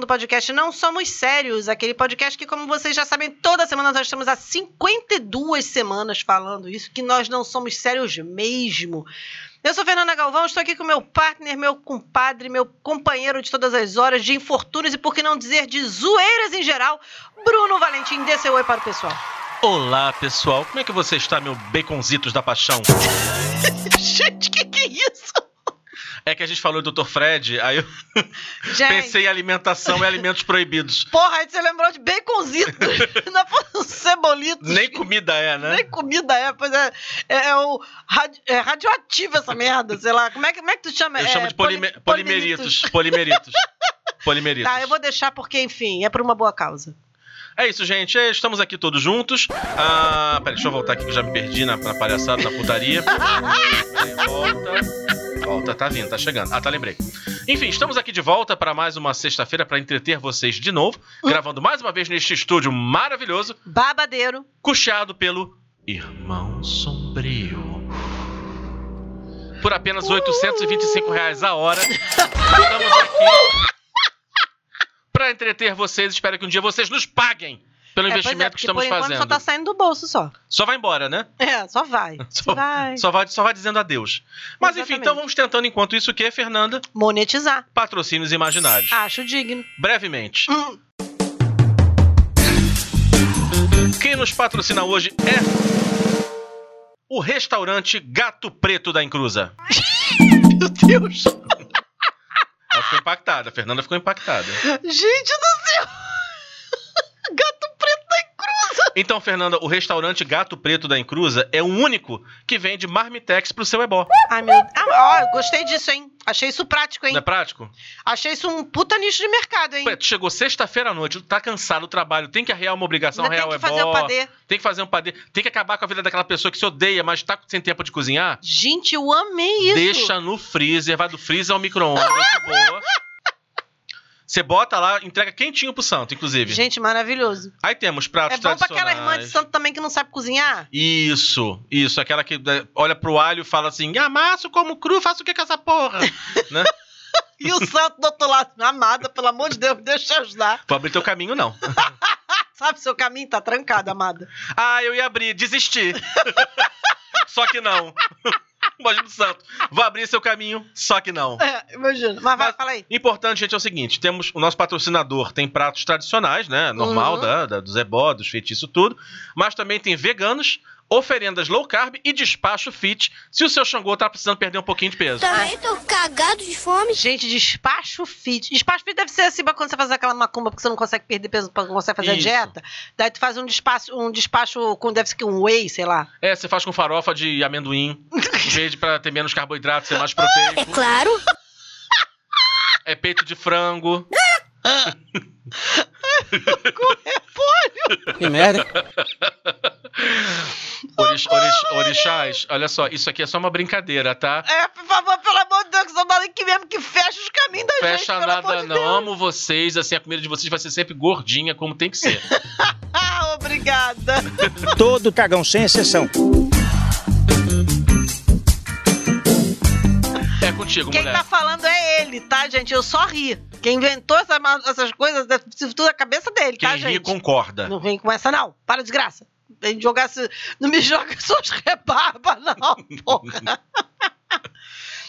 edição do podcast Não Somos Sérios, aquele podcast que, como vocês já sabem, toda semana nós estamos há 52 semanas falando isso, que nós não somos sérios mesmo. Eu sou Fernanda Galvão, estou aqui com meu partner, meu compadre, meu companheiro de todas as horas, de infortúnios e, por que não dizer, de zoeiras em geral, Bruno Valentim. Dê seu oi para o pessoal. Olá, pessoal. Como é que você está, meu baconzitos da paixão? Gente, que que é isso? É que a gente falou do Dr. Fred, aí eu pensei em alimentação e alimentos proibidos. Porra, aí você lembrou de baconzito. Não foi um cebolito. Nem comida é, né? Nem comida é, pois é. É, é o é radioativo essa merda, sei lá. Como é que, como é que tu chama? Eu é, chamo de polime- poli- polimeritos. Polimeritos. Polimeritos. Tá, eu vou deixar porque, enfim, é por uma boa causa. É isso, gente. É, Estamos aqui todos juntos. Ah, peraí, deixa eu voltar aqui que eu já me perdi na, na palhaçada, na putaria. Volta. Volta, tá vindo, tá chegando. Ah, tá, lembrei. Enfim, estamos aqui de volta para mais uma sexta-feira para entreter vocês de novo, gravando mais uma vez neste estúdio maravilhoso, Babadeiro. custeado pelo Irmão Sombrio. Por apenas 825 reais a hora, estamos aqui para entreter vocês. Espero que um dia vocês nos paguem pelo É, é, investimento que porque estamos por enquanto fazendo. só tá saindo do bolso só. Só vai embora, né? É, só vai. Só vai. Só vai, só vai dizendo adeus. Mas enfim, Exatamente. então vamos tentando enquanto isso o que, Fernanda? Monetizar. Patrocínios imaginários. Acho digno. Brevemente. Hum, Quem nos patrocina hoje é o restaurante Gato Preto da Encruza. meu Deus. Ela ficou impactada, a Fernanda ficou impactada. Gente do céu. Gato preto da cruza. Então, Fernanda, o restaurante Gato Preto da Encruza é o único que vende marmitex pro seu ebó. Ai, meu... Ah, ó, gostei disso, hein? Achei isso prático, hein? Não é prático? Achei isso um puta nicho de mercado, hein? Ué, tu chegou sexta-feira à noite, tu tá cansado do trabalho, tem que arrear uma obrigação, Ainda arrear tem o que fazer ebó, padê. tem que fazer um padê, tem que acabar com a vida daquela pessoa que se odeia, mas tá sem tempo de cozinhar. Gente, eu amei isso. Deixa no freezer, vai do freezer ao micro-ondas, boa. Você bota lá, entrega quentinho pro santo, inclusive. Gente, maravilhoso. Aí temos pratos É bom pra aquela tradicionais. irmã de santo também que não sabe cozinhar? Isso, isso. Aquela que né, olha pro alho e fala assim, amasso como cru, faço o que com essa porra? né? E o santo do outro lado, amada, pelo amor de Deus, deixa eu ajudar. Vou abrir teu caminho, não. Sabe, seu caminho tá trancado, amada. Ah, eu ia abrir, desisti. só que não. Imagina o santo. Vou abrir seu caminho, só que não. É, imagina. Mas vai, Mas- fala aí. Importante, gente, é o seguinte: temos o nosso patrocinador tem pratos tradicionais, né? Normal, Uhum. da, da, do Zebó, dos feitiços, tudo. Mas também tem veganos, oferendas low carb e despacho fit, se o seu Xangô tá precisando perder um pouquinho de peso. Também tô cagado de fome. Gente, despacho fit. Despacho fit deve ser assim pra quando você faz aquela macumba porque você não consegue perder peso, pra não consegue fazer a Isso. dieta. Daí tu faz um despacho, um despacho com, deve ser que um whey, sei lá. É, você faz com farofa de amendoim, em vez de pra ter menos carboidrato, ser mais É proteico. claro. É peito de frango. Que merda. Orix, orix- orixás, olha só, isso aqui é só uma brincadeira, tá? É, por favor, pelo amor de Deus, que são daqui mesmo que fecha os caminhos da gente. Fecha pelo amor nada de não, Deus. amo vocês, assim, a comida de vocês vai ser sempre gordinha, como tem que ser. Ah, obrigada. Todo cagão, sem exceção. Contigo, Quem mulher. tá falando é ele, tá, gente? Eu só ri. Quem inventou essa essas coisas, tudo a cabeça dele, Quem tá, ri gente? concorda. Não vem com essa, não. Para de graça. Vem jogar esse... Não me joga suas rebarbas, não, porra.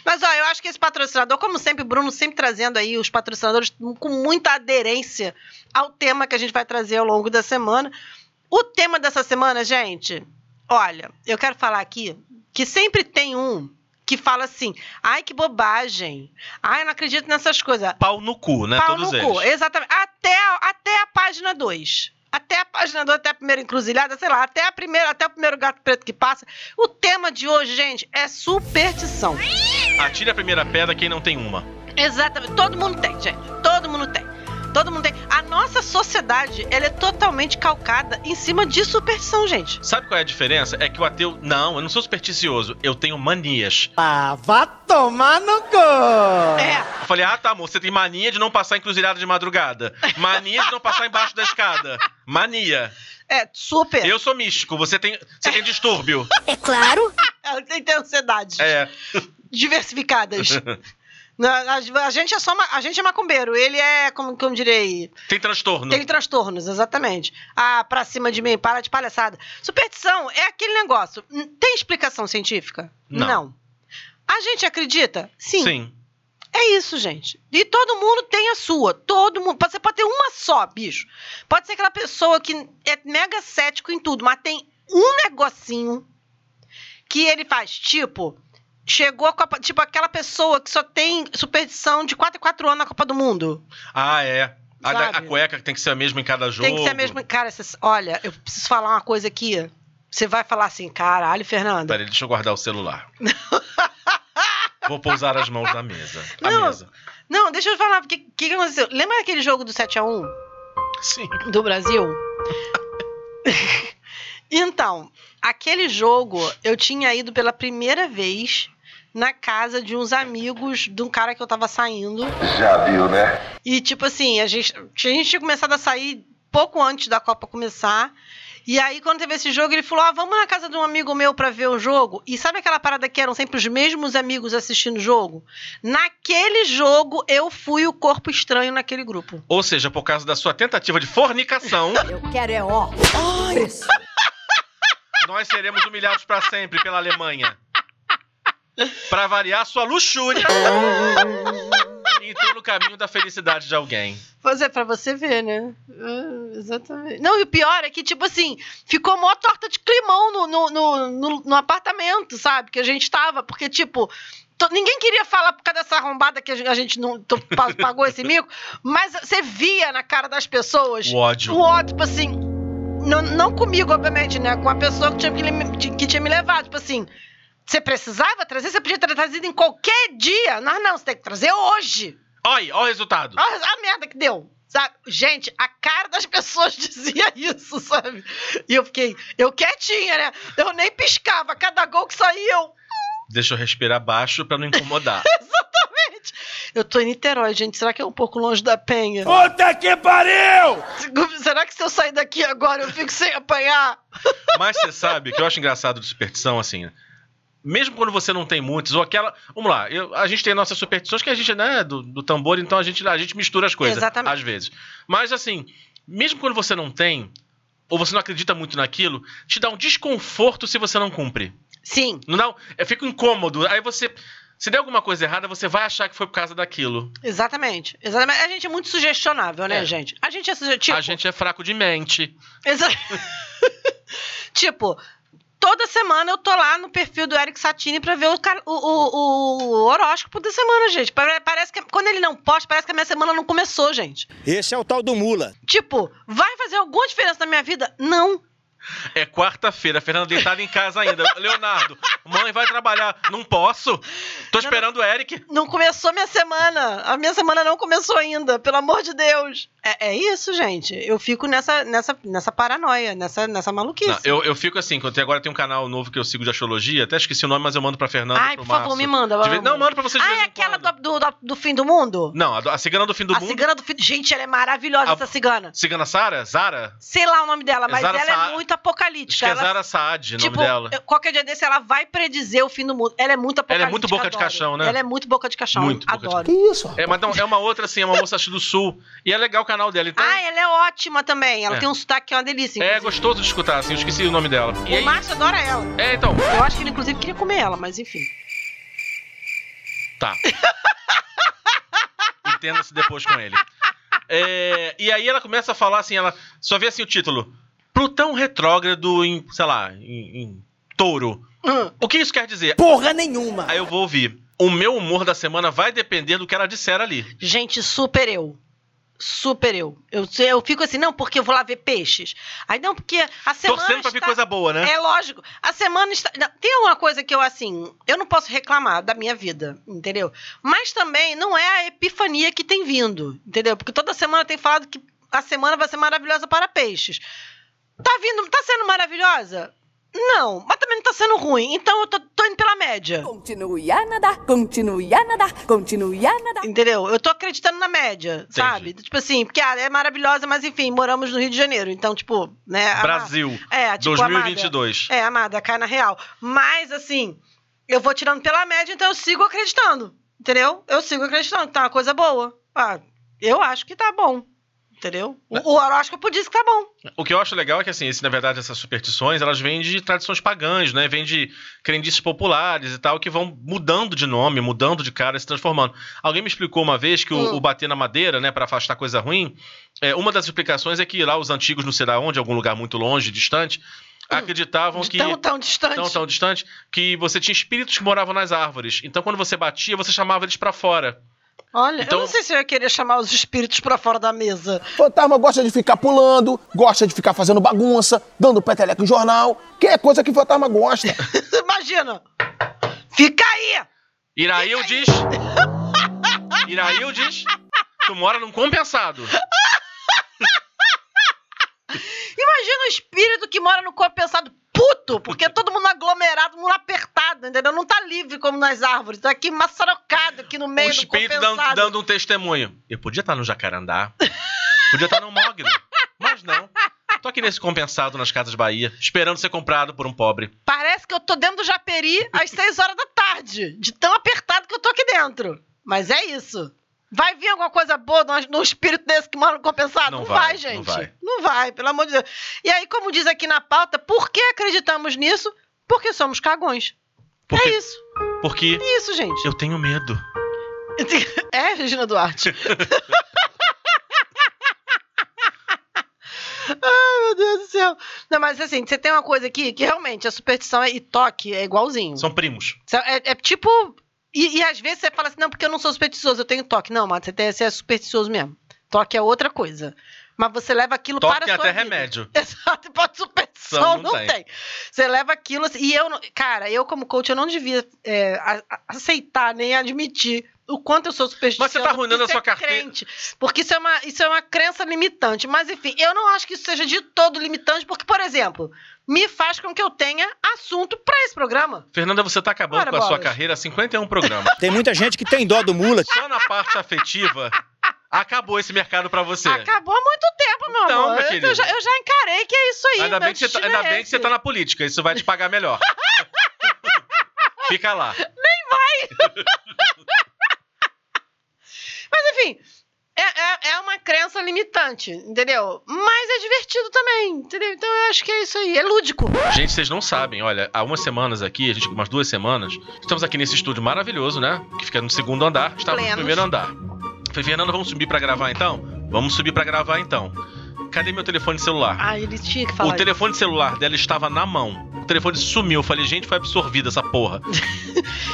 Mas, ó, eu acho que esse patrocinador, como sempre, o Bruno sempre trazendo aí os patrocinadores com muita aderência ao tema que a gente vai trazer ao longo da semana. O tema dessa semana, gente, olha, eu quero falar aqui que sempre tem um que fala assim, ai, que bobagem. Ai, eu não acredito nessas coisas. Pau no cu, né? Pau Todos no eles. cu, exatamente. Até, a- até a página 2. Até a página 2, até a primeira encruzilhada, sei lá, até, a primeira, até o primeiro gato preto que passa. O tema de hoje, gente, é superstição. Atire a primeira pedra quem não tem uma. Exatamente. Todo mundo tem, gente. Todo mundo tem. Todo mundo tem. A nossa sociedade, ela é totalmente calcada em cima de superstição, gente. Sabe qual é a diferença? É que o ateu. Não, eu não sou supersticioso. Eu tenho manias. Ah, vá tomar no cu. É. Eu falei, ah, tá, amor, você tem mania de não passar encruzilhada de madrugada. Mania de não passar embaixo da escada. Mania. É, super. Eu sou místico, você tem, você tem distúrbio. É claro. Ela tem que ter ansiedades É. diversificadas. Na- A, a gente é só a gente é macumbeiro, ele é, como, como direi, Tem transtorno. tem transtornos, exatamente. Ah, pra cima de mim, para de palhaçada. Superstição é aquele negócio. Tem explicação científica? Não. A gente acredita? Sim. Sim. É isso, gente. E todo mundo tem a sua. Todo mundo. Você pode ter uma só, bicho. Pode ser aquela pessoa que é mega cético em tudo, mas tem um negocinho que ele faz. Tipo, chegou a Copa. Tipo, aquela pessoa que só tem superstição de 4 em 4 anos na Copa do Mundo. Ah, é. A, da- a cueca que tem que ser a mesma em cada jogo. Tem que ser a mesma. Cara, olha, eu preciso falar uma coisa aqui. Você vai falar assim, caralho, Fernando. Peraí, deixa eu guardar o celular. Vou pousar as mãos na mesa. Não. mesa. Não, deixa eu falar, o que, que, que aconteceu? Lembra aquele jogo do 7x1 Sim. do Brasil? então, aquele jogo eu tinha ido pela primeira vez na casa de uns amigos de um cara que eu tava saindo. Já viu, né? E, tipo assim, a gente, a gente tinha começado a sair pouco antes da Copa começar. E aí, quando teve esse jogo, ele falou: Ah, vamos na casa de um amigo meu pra ver o jogo. E sabe aquela parada que eram sempre os mesmos amigos assistindo o jogo? Naquele jogo, eu fui o corpo estranho naquele grupo. Ou seja, por causa da sua tentativa de fornicação, Eu quero é ó. Nós seremos humilhados pra sempre pela Alemanha. Pra variar, sua luxúria entrou no caminho da felicidade de alguém. Pois é, pra você ver, né? Ah, exatamente. Não, e o pior é que, tipo assim, ficou mó torta de climão no, no, no, no- apartamento, sabe? Que a gente tava. Porque, tipo, to- ninguém queria falar por causa dessa arrombada que a gente, não to- pa- pagou esse mico, mas você via na cara das pessoas O ódio. o ódio, tipo assim. Não, não comigo, obviamente, né? Com a pessoa que tinha, que, que tinha me levado. Tipo assim, você precisava trazer? Você podia ter trazido em qualquer dia. Não, não, você tem que trazer hoje. Olha aí, olha o resultado. Olha a merda que deu. Sabe? Gente, a cara das pessoas dizia isso, sabe? E eu fiquei, eu quietinha, né? Eu nem piscava. Cada gol que saía, eu. Deixa eu respirar baixo pra não incomodar. Exatamente. Eu tô em Niterói, gente. Será que é um pouco longe da penha? Puta que pariu! Será que se eu sair daqui agora eu fico sem apanhar? Mas você sabe que eu acho engraçado de superstição, assim. Mesmo quando você não tem muitas, ou aquela. Vamos lá, eu- a gente tem nossas superstições que a gente, né, do, do tambor, então a gente, a gente mistura as coisas. Exatamente. Às vezes. Mas assim, mesmo quando você não tem, ou você não acredita muito naquilo, te dá um desconforto se você não cumpre. Sim. Não dá é, fica incômodo. Aí você. Se der alguma coisa errada, você vai achar que foi por causa daquilo. Exatamente. Exatamente. A gente é muito sugestionável, né, É. gente? A gente é sugestionável. A gente é fraco de mente. Exa- tipo, toda semana eu tô lá no perfil do Eric Satini pra ver o, o, o- o horóscopo da semana, gente. Pare- Parece que quando ele não posta, parece que a minha semana não começou, gente. Esse é o tal do mula. Tipo, vai fazer alguma diferença na minha vida? Não. É quarta-feira, a Fernanda deitada em casa ainda. Leonardo, mãe vai trabalhar. Não posso. Tô esperando o Eric. Não começou minha semana. A minha semana não começou ainda, pelo amor de Deus. É, é isso, gente. Eu fico nessa, nessa, nessa paranoia, nessa, nessa maluquice. Não, eu, eu fico assim, quando agora tem um canal novo que eu sigo de astrologia, até esqueci o nome, mas eu mando pra Fernanda. Ai, pro por favor, me manda. De vez- Não, mando pra vocês de Ah, é aquela do, do, do fim do mundo? Não, a, do- a cigana do fim do a mundo. cigana do fim. Gente, ela é maravilhosa, A- essa cigana. Cigana Sara? Zara? Sei lá o nome dela, mas Zara ela Sa- é muito Acho apocalíptica. que é ela, Zara Saad, o tipo, nome dela. qualquer dia desse ela vai predizer o fim do mundo. Ela é muito Ela apocalíptica. é muito boca de adoro. caixão, né? Ela é muito boca de caixão. Muito boca de adoro. isso? É, mas não, é uma outra assim, é uma moça do sul. E é legal o canal dela. Então, Ah, ela é ótima também. Ela É. tem um sotaque que é uma delícia. é inclusive. gostoso de escutar, assim, eu esqueci o nome dela. E O aí, Márcio adora ela. é, então, Eu acho que ele, inclusive, queria comer ela, mas enfim. Tá. Entenda-se depois com ele. É, e aí ela começa a falar assim, ela só vê assim o título. Plutão retrógrado em, sei lá, em, em touro. Hum. O que isso quer dizer? Porra nenhuma! Aí eu vou ouvir. O meu humor da semana vai depender do que ela disser ali. Gente, super eu. Super eu. eu. Eu fico assim, não, porque eu vou lá ver peixes. Aí não, porque a semana. Torcendo pra vir está- coisa boa, né? É lógico. A semana está. Tem alguma coisa que eu, assim, eu não posso reclamar da minha vida, entendeu? Mas também não é a epifania que tem vindo, entendeu? Porque toda semana tem falado que a semana vai ser maravilhosa para peixes. Tá vindo, tá sendo maravilhosa? Não, mas também não tá sendo ruim. Então eu tô, tô indo pela média. Continue a nadar, continue a nadar, continue a nadar. Entendeu? Eu tô acreditando na média, sabe? Tipo assim, porque ah, é maravilhosa, mas enfim, moramos no Rio de Janeiro. Então, tipo, né? ama- Brasil, É, tipo, 2022. Amada, é, amada, cai na real. Mas, assim, eu vou tirando pela média, então eu sigo acreditando. Entendeu? Eu sigo acreditando que tá uma coisa boa. Ah, eu acho que tá bom. Entendeu? O, o horóscopo diz que tá bom. O que eu acho legal é que, assim, esse, na verdade, essas superstições, elas vêm de tradições pagãs, né? Vêm de crendices populares e tal, que vão mudando de nome, mudando de cara, se transformando. Alguém me explicou uma vez que o, Hum. o bater na madeira, né, para afastar coisa ruim, é, uma das explicações é que lá os antigos, não sei lá onde, algum lugar muito longe, distante, acreditavam De que... tão, tão distante. Tão, tão distante, que você tinha espíritos que moravam nas árvores. Então, quando você batia, você chamava eles pra fora. Olha, Então- eu não sei se eu ia querer chamar os espíritos pra fora da mesa. Fantasma gosta de ficar pulando, gosta de ficar fazendo bagunça, dando peteleco em jornal, que é coisa que fantasma gosta. Imagina! Fica aí! Iraildes. Iraildes. Tu mora num compensado. Imagina o espírito que mora no compensado puto, porque todo mundo aglomerado, mundo apertado, entendeu? Não tá livre como nas árvores. Tá aqui maçarocado aqui no O meio do espírito dando, dando um testemunho. Eu podia estar no Jacarandá. Podia estar no Mogno. Mas não. Tô aqui nesse compensado nas Casas Bahia, esperando ser comprado por um pobre. Parece que eu tô dentro do Japeri às 6 horas da tarde, de tão apertado que eu tô aqui dentro. Mas é isso. Vai vir alguma coisa boa num- num espírito desse que mora no compensado? Não Não, vai, vai, não gente. vai. Não vai, pelo amor de Deus. E aí, como diz aqui na pauta, por que acreditamos nisso? Porque somos cagões. Porque, É isso. porque É isso, gente. eu tenho medo. É, Regina Duarte. Ai, meu Deus do céu. Não, mas assim, você tem uma coisa aqui que realmente a superstição e toque é igualzinho. São primos. É, é tipo. E, e às vezes você fala assim, não, porque eu não sou supersticioso, eu tenho toque. Não, mas você, tem, você é supersticioso mesmo. Toque é outra coisa. Mas você leva aquilo Toque para a sua até vida. remédio. Exato, pode superstição, Não, não, tem. tem. Você leva aquilo e eu, cara, eu como coach, eu não devia é, aceitar nem admitir o quanto eu sou supersticiosa. Mas você tá arruinando a sua é carteira. crente, porque isso é, uma, isso é uma crença limitante. Mas enfim, eu não acho que isso seja de todo limitante, porque, por exemplo, me faz com que eu tenha assunto para esse programa. Fernanda, você tá acabando Ora, com a sua bolas. carreira há 51 programas. Tem muita gente que tem dó do mula. Só na parte afetiva, acabou esse mercado pra você. Acabou há muito tempo, meu Então, amor. minha Eu- querida. eu, já, eu já encarei que é isso aí. Ainda, meu bem que, você tá, ainda bem que você tá na política, isso vai te pagar melhor. Fica lá. Mas enfim, é, é, é uma crença limitante, entendeu? Mas é divertido também, entendeu? Então eu acho que é isso aí, é lúdico. Gente, vocês não sabem, olha, há umas semanas aqui, a gente, umas duas semanas, estamos aqui nesse estúdio maravilhoso, né? Que fica no segundo andar, estava no primeiro andar. Falei, Fernanda, vamos subir pra gravar então? Vamos subir pra gravar então. Cadê meu telefone celular? Ah, ele tinha que O falar. telefone celular dela estava na mão. O telefone sumiu. Eu falei, gente, foi absorvida essa porra. isso.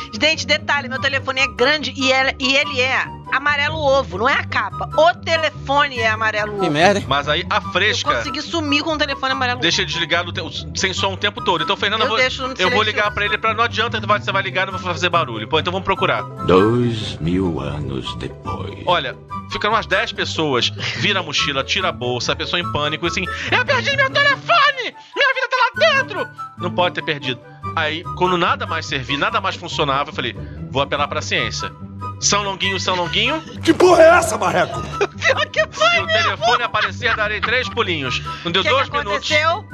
Gente, detalhe, meu telefone é grande e ele é amarelo ovo, não é a capa. O telefone é amarelo ovo. merda, hein? Mas aí a Eu fresca consegui sumir com o telefone amarelo deixa ele desligado sem som o tempo todo. Então, Fernanda, Eu vou- deixo no eu vou ligar pra ele pra não adianta, você vai- vai ligar e não vou fazer barulho. Pô, então vamos procurar. Dois mil anos depois. Olha, ficam umas 10 pessoas, vira a mochila, tira a bolsa, a pessoa em pânico, assim, eu perdi meu telefone! Minha vida tá lá dentro! Não pode ter perdido. Aí, quando nada mais servia, nada mais funcionava, eu falei, vou apelar pra ciência. São Longuinho, São Longuinho, Que porra é essa, Marreco? Pior que foi. se o telefone aparecer, darei três pulinhos. Não deu que, dois que minutos, aconteceu?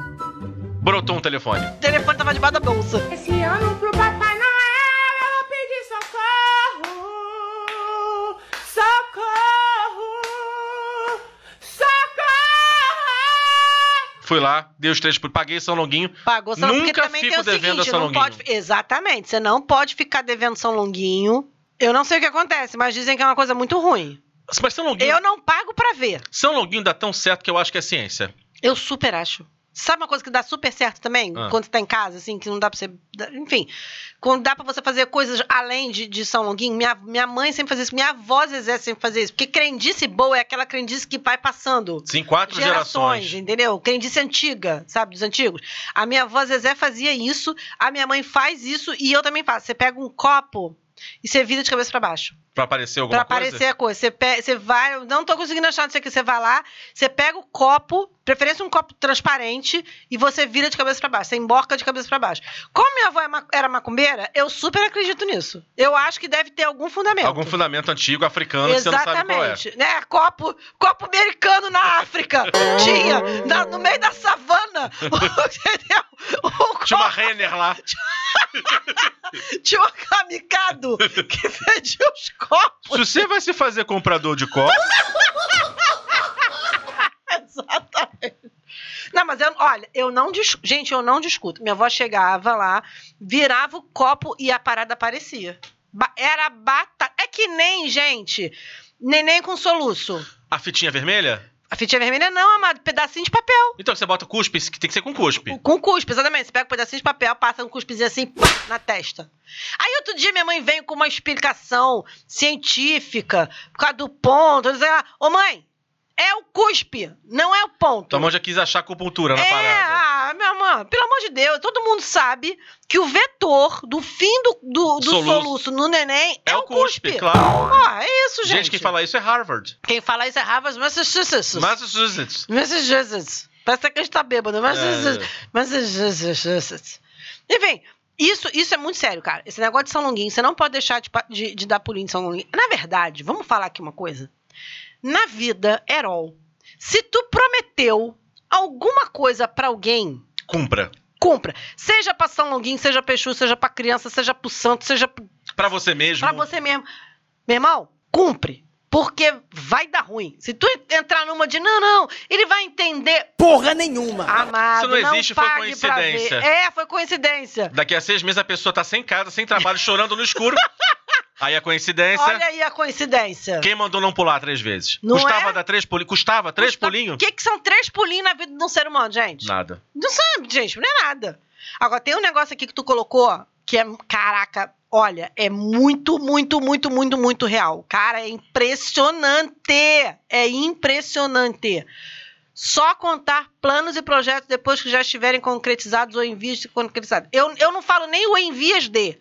brotou um telefone. O telefone tava debaixo da bolsa. Esse ano pro Papai Noel eu vou pedir socorro, socorro, socorro. Fui lá, dei os três pulinhos, paguei São Longuinho. Pagou São Longuinho, Nunca porque também fico tem o devendo a seguinte, São Longuinho. pode, exatamente, você não pode ficar devendo São Longuinho. Eu não sei o que acontece, mas dizem que é uma coisa muito ruim. Mas São Longuinho, Eu não pago pra ver. São Longuinho dá tão certo que eu acho que é ciência. Eu super acho. Sabe uma coisa que dá super certo também? Ah. Quando você tá em casa, assim, que não dá pra você. Enfim. Quando dá pra você fazer coisas além de, de São Longuinho. Minha, minha mãe sempre fazia isso. Minha avó Zezé sempre fazia isso. Porque crendice boa é aquela crendice que vai passando. Sim, quatro Gerações, gerações. entendeu? Crendice antiga, sabe? Dos antigos. A minha avó Zezé fazia isso, a minha mãe faz isso e eu também faço. Você pega um copo e você vira de cabeça pra baixo. Pra aparecer Pra alguma coisa? aparecer a coisa. Você, pe- você vai. eu Não tô conseguindo achar, não sei o que. Você vai lá, você pega o copo, preferência um copo transparente, e você vira de cabeça pra baixo. Você emborca de cabeça pra baixo. Como minha avó é era macumbeira, eu super acredito nisso. Eu acho que deve ter algum fundamento. Algum fundamento antigo africano que você não sabe qual é. Exatamente. Né? Copo, copo americano na África. Tinha. na- no meio da savana. Entendeu? Um Tinha uma copo- Renner lá. tinha um kamikado que vendia os copos. Se você vai se fazer comprador de copo, Exatamente. Não, mas eu, olha, eu não discuto. Gente, eu não discuto. Minha avó chegava lá, virava o copo e a parada aparecia. Ba- Era batata. É que nem, gente, neném com soluço. a fitinha vermelha? A fitinha vermelha não, amado. Pedacinho de papel. Então você bota cuspe, que tem que ser com cuspe. Com cuspe, exatamente. Você pega um pedacinho de papel, passa um cuspezinho assim, pá, na testa. Aí outro dia minha mãe veio com uma explicação científica, por causa do ponto. Dizendo, ah, ô mãe, é o cuspe, não é o ponto. Tua mãe já quis achar acupuntura na é, parada. ah, minha mãe, pelo amor de Deus, todo mundo sabe que o vetor do fim do, do, do Soluço. soluço. no neném é, É o cuspe, cuspe. claro. Ah, é isso, gente. Gente, quem fala isso é Harvard. Quem fala isso é Harvard, Massachusetts. Massachusetts. Massachusetts. Parece que a gente tá bêbado. Massachusetts. É. Massachusetts. Enfim, isso, isso é muito sério, cara. Esse negócio de São Longuinho, você não pode deixar de, de, de dar pulinho em São Longuinho. Na verdade, vamos falar aqui uma coisa. Na vida, Herol, se tu prometeu alguma coisa pra alguém, Cumpra. cumpra. Seja pra São Longuinho, seja pra Exu, seja pra criança, seja pro santo, seja pro Pra você mesmo. Pra você mesmo. Meu irmão, cumpre. Porque vai dar ruim. Se tu entrar numa de não, não, ele vai entender. Porra nenhuma. Amado, Isso não existe, foi pague pra ver. coincidência. É, foi coincidência. Daqui a seis meses a pessoa tá sem casa, sem trabalho, chorando no escuro. Aí a coincidência. Olha aí a coincidência. Quem mandou não pular três vezes? Não Custava é? dar três pulinhos? Custava três Custa- pulinhos? O que, que são três pulinhos na vida de um ser humano, gente? Nada. Não sabe, gente, não é nada. Agora, tem um negócio aqui que tu colocou, que é, caraca, olha, é muito, muito, muito, muito, muito real. Cara, é impressionante. É impressionante. Só contar planos e projetos depois que já estiverem concretizados ou em vias de concretizados. Eu, eu não falo nem o em vias de.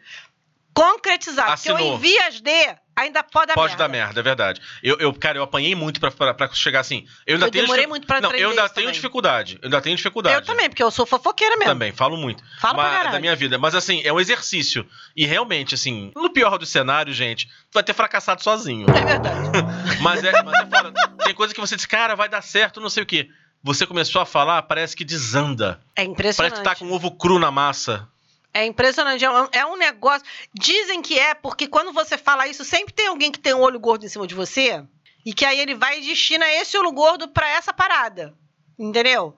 Concretizado. Porque o Assinou. em vias de ainda pode dar Pode merda. dar merda, é verdade. Eu, eu, cara, eu apanhei muito pra, pra, pra chegar assim. Eu ainda Eu tenho demorei muito pra Não, eu ainda tenho também. dificuldade. Eu ainda tenho dificuldade. Eu também, porque eu sou fofoqueira mesmo. Também, falo muito. Pra Mas- caralho. da minha vida. Mas assim, é um exercício. E realmente, assim, no pior dos cenários, gente, tu vai ter fracassado sozinho. É verdade. Mas é, mas é foda. Tem coisa que você diz, cara, vai dar certo, não sei o quê. Você começou a falar, parece que desanda. É impressionante. Parece que tá com ovo cru na massa. É impressionante. É um, é um negócio. Dizem que é, porque quando você fala isso, sempre tem alguém que tem um olho gordo em cima de você. E que aí ele vai e destina esse olho gordo pra essa parada. Entendeu?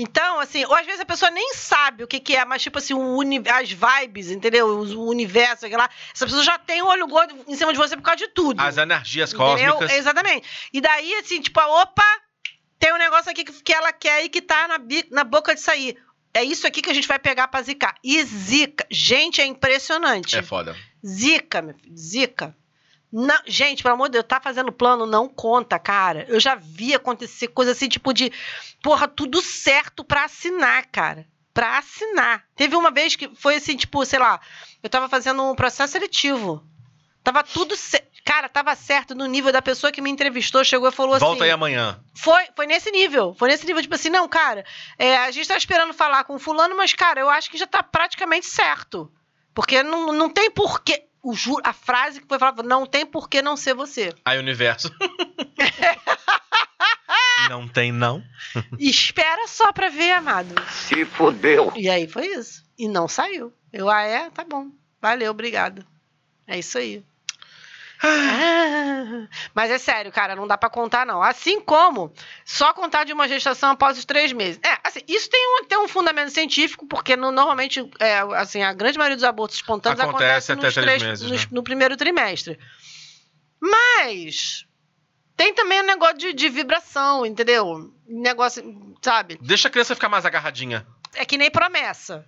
Então, assim, ou às vezes a pessoa nem sabe o que, que é, mas tipo assim, o uni- as vibes, entendeu? O, o universo, sei lá. Essa pessoa já tem um olho gordo em cima de você por causa de tudo. As energias Entendeu? cósmicas. Exatamente. E daí, assim, tipo, opa, tem um negócio aqui que, que ela quer e que tá na, na boca de sair. É isso aqui que a gente vai pegar pra zicar. E zica. Gente, é impressionante. É foda. Zica, meu filho. Zica. Não, gente, pelo amor de Deus, tá fazendo plano, não conta, cara. Eu já vi acontecer coisa assim, tipo de. Porra, tudo certo pra assinar, cara. Pra assinar. Teve uma vez que foi assim, tipo, sei lá, eu tava fazendo um processo seletivo. Tava tudo certo. Cara, tava certo no nível da pessoa que me entrevistou, chegou e falou Volta aí assim. amanhã. Foi, foi nesse nível. Foi nesse nível, tipo assim, não, cara, é, a gente tá esperando falar com o fulano, mas, cara, eu acho que já tá praticamente certo. Porque não, não tem porquê. O ju, a frase que foi falada, não tem porquê não ser você. Aí, universo. não tem, não. Espera só pra ver, amado. Se fodeu. E aí foi isso. E não saiu. Eu, ah, é? Tá bom. Valeu, obrigado. É isso aí. Ah, mas é sério, cara, não dá pra contar, não. Assim como só contar de uma gestação após os três meses. É, assim, isso tem um, tem um fundamento científico, porque no- normalmente, é, assim, a grande maioria dos abortos espontâneos Acontece acontece, até nos três três- meses, nos- né? no primeiro trimestre. Mas tem também o negócio de, de vibração, entendeu? Negócio, sabe? Deixa a criança ficar mais agarradinha. é que nem promessa.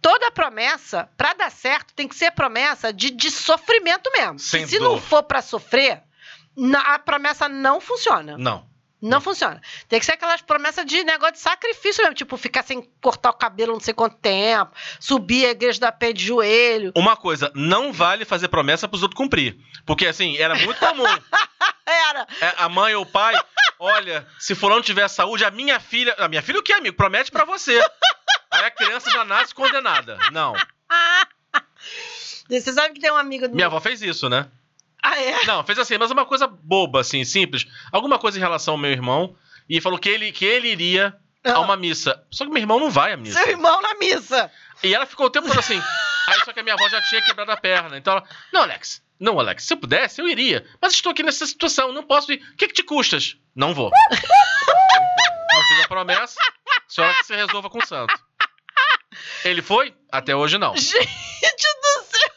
Toda promessa, pra dar certo, tem que ser promessa de, de sofrimento mesmo. Sem Se dor. não for pra sofrer, a promessa não funciona. Não. Não funciona. Tem que ser aquelas promessas de negócio de sacrifício mesmo. Tipo, ficar sem cortar o cabelo não sei quanto tempo, subir a igreja da pé de joelho. Uma coisa, não vale fazer promessa pros outros cumprir. Porque, assim, era muito comum. Era. É, a mãe ou o pai, olha, se fulano tiver saúde, a minha filha. A minha filha o quê, amigo? Promete pra você. Aí a criança já nasce condenada. Não. Você sabe que tem um amigo do Minha avó fez isso, né? Ah, é? Não, fez assim, mas uma coisa boba, assim, simples. Alguma coisa em relação ao meu irmão. E falou que ele, que ele iria a Ah. uma missa. Só que meu irmão não vai à missa. Seu irmão na missa. E ela ficou o tempo todo assim. Aí só que a minha avó já tinha quebrado a perna. Então ela, não, Alex, não, Alex, se eu pudesse, eu iria. Mas estou aqui nessa situação, não posso ir. O que, que te custas? Não vou. não fiz a promessa, senhora que se resolva com o santo. Ele foi? Até hoje não. Gente do céu!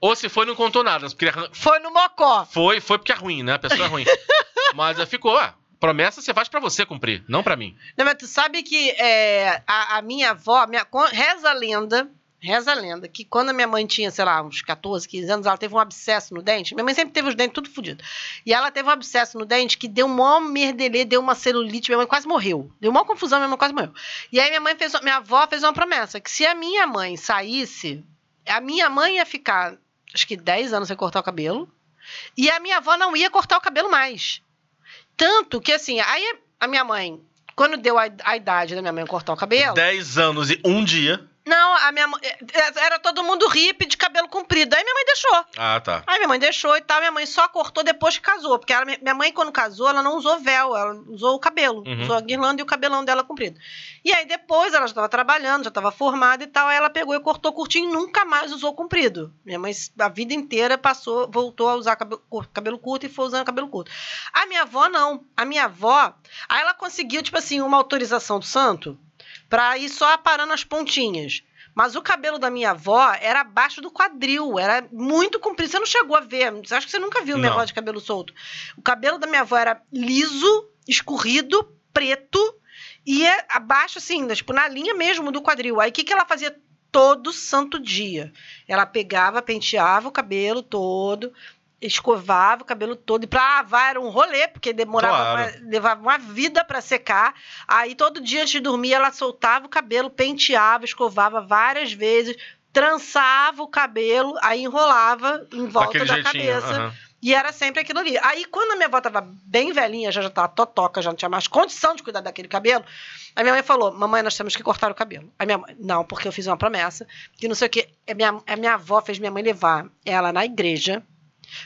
Ou se foi, não contou nada. Porque Foi no Mocó. foi, foi porque é ruim, né? A pessoa é ruim. Mas ficou, ah, promessa você faz pra você cumprir, não pra mim. Não, mas tu sabe que é, a, a minha avó, minha, reza a lenda, reza a lenda, que quando a minha mãe tinha, sei lá, uns 14, 15 anos, ela teve um abscesso no dente. Minha mãe sempre teve os dentes tudo fodidos. E ela teve um abscesso no dente que deu um maior merdelê, deu uma celulite, minha mãe quase morreu. Deu uma confusão, minha mãe quase morreu. E aí minha mãe fez, minha avó fez uma promessa, que se a minha mãe saísse, a minha mãe ia ficar, acho que 10 anos sem cortar o cabelo, e a minha avó não ia cortar o cabelo mais. Tanto que, assim, aí a minha mãe, quando deu a, a idade da minha mãe cortar o cabelo. 10 anos e um dia. Não, a minha mãe. Era todo mundo hippie de cabelo comprido. Aí minha mãe deixou. Ah, tá. Aí minha mãe deixou e tal. Minha mãe só cortou depois que casou. Porque ela- minha mãe, quando casou, ela não usou véu, ela usou o cabelo. Uhum. Usou a guirlanda e o cabelão dela comprido. E aí depois ela já estava trabalhando, já estava formada e tal. Aí ela pegou e cortou curtinho e nunca mais usou comprido. Minha mãe, a vida inteira, passou, voltou a usar cabelo, cabelo curto e foi usando cabelo curto. A minha avó, não. A minha avó, aí ela conseguiu, tipo assim, uma autorização do santo pra ir só aparando as pontinhas. Mas o cabelo da minha avó era abaixo do quadril, era muito comprido. Você não chegou a ver, acho que você nunca viu minha Não. avó de cabelo solto. O cabelo da minha avó era liso, escorrido, preto e é abaixo, assim, tipo, na linha mesmo do quadril. Aí o que, que ela fazia todo santo dia? Ela pegava, penteava o cabelo todo, escovava o cabelo todo. E pra lavar era um rolê, porque demorava Claro. uma- levava uma vida pra secar. Aí todo dia antes de dormir ela soltava o cabelo, penteava, escovava várias vezes, trançava o cabelo, aí enrolava em volta Daquele da jeitinho. cabeça. aham. E era sempre aquilo ali. Aí, quando a minha avó tava bem velhinha, já já tava totoca, já não tinha mais condição de cuidar daquele cabelo, a minha mãe falou: Mamãe, nós temos que cortar o cabelo. A minha mãe, não, porque eu fiz uma promessa, que não sei o quê. A minha, a minha avó fez minha mãe levar ela na igreja,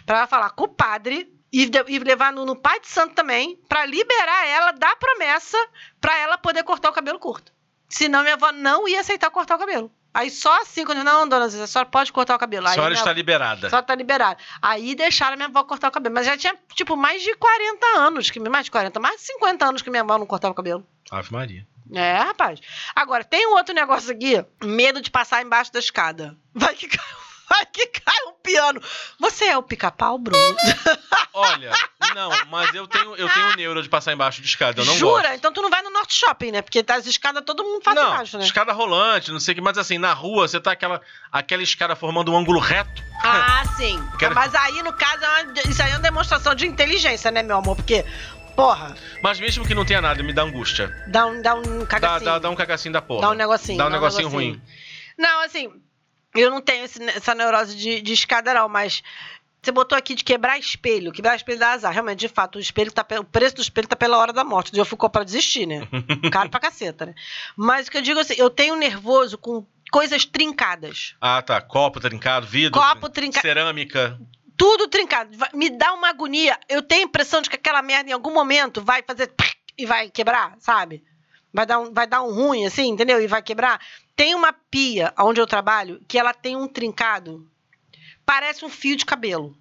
pra ela falar com o padre. E, e levar no, no pai de santo também, pra liberar ela da promessa, pra ela poder cortar o cabelo curto. Senão minha avó não ia aceitar cortar o cabelo. Aí só assim, quando não, dona Zé, a senhora pode cortar o cabelo. A Aí senhora minha está liberada. só tá liberado. Aí deixaram minha avó cortar o cabelo. Mas já tinha, tipo, mais de 40 anos. Que, mais de 40, mais de 50 anos que minha avó não cortava o cabelo. Ave Maria. É, rapaz. Agora, tem um outro negócio aqui. Medo de passar embaixo da escada. Vai que cai, vai que cai um piano. Você é o pica-pau, Bruno? Olha, não, mas eu tenho, eu tenho neuro de passar embaixo de escada. Eu não Jura? gosto. Então tu não vai no Norte Shopping, né? Porque as escadas todo mundo faz não, embaixo, né? escada rolante, não sei o que, mas assim, na rua você tá aquela, aquela escada formando um ângulo reto. Ah, sim. Quero- Mas aí, no caso, é uma- isso aí é uma demonstração de inteligência, né, meu amor? Porque, porra, Mas mesmo que não tenha nada, me dá angústia. dá um, dá um Dá, cagacinho. dá, dá um cagacinho da porra. Dá um negocinho. Dá um negocinho ruim. Não, assim, eu não tenho esse- essa neurose de, de escada, não, mas você botou aqui de quebrar espelho. Quebrar espelho dá azar. Realmente, de fato, o espelho tá o preço do espelho tá pela hora da morte. O dia ficou pra desistir, né? Caro pra caceta, né? Mas o que eu digo assim, eu tenho nervoso com coisas trincadas. Ah, tá. Copo trincado, vidro. Copo trincado. Cerâmica. Tudo trincado. Me dá uma agonia. Eu tenho a impressão de que aquela merda em algum momento vai fazer e vai quebrar, sabe? Vai dar um, vai dar um ruim, assim, entendeu? E vai quebrar. Tem uma pia onde eu trabalho que ela tem um trincado. Parece um fio de cabelo.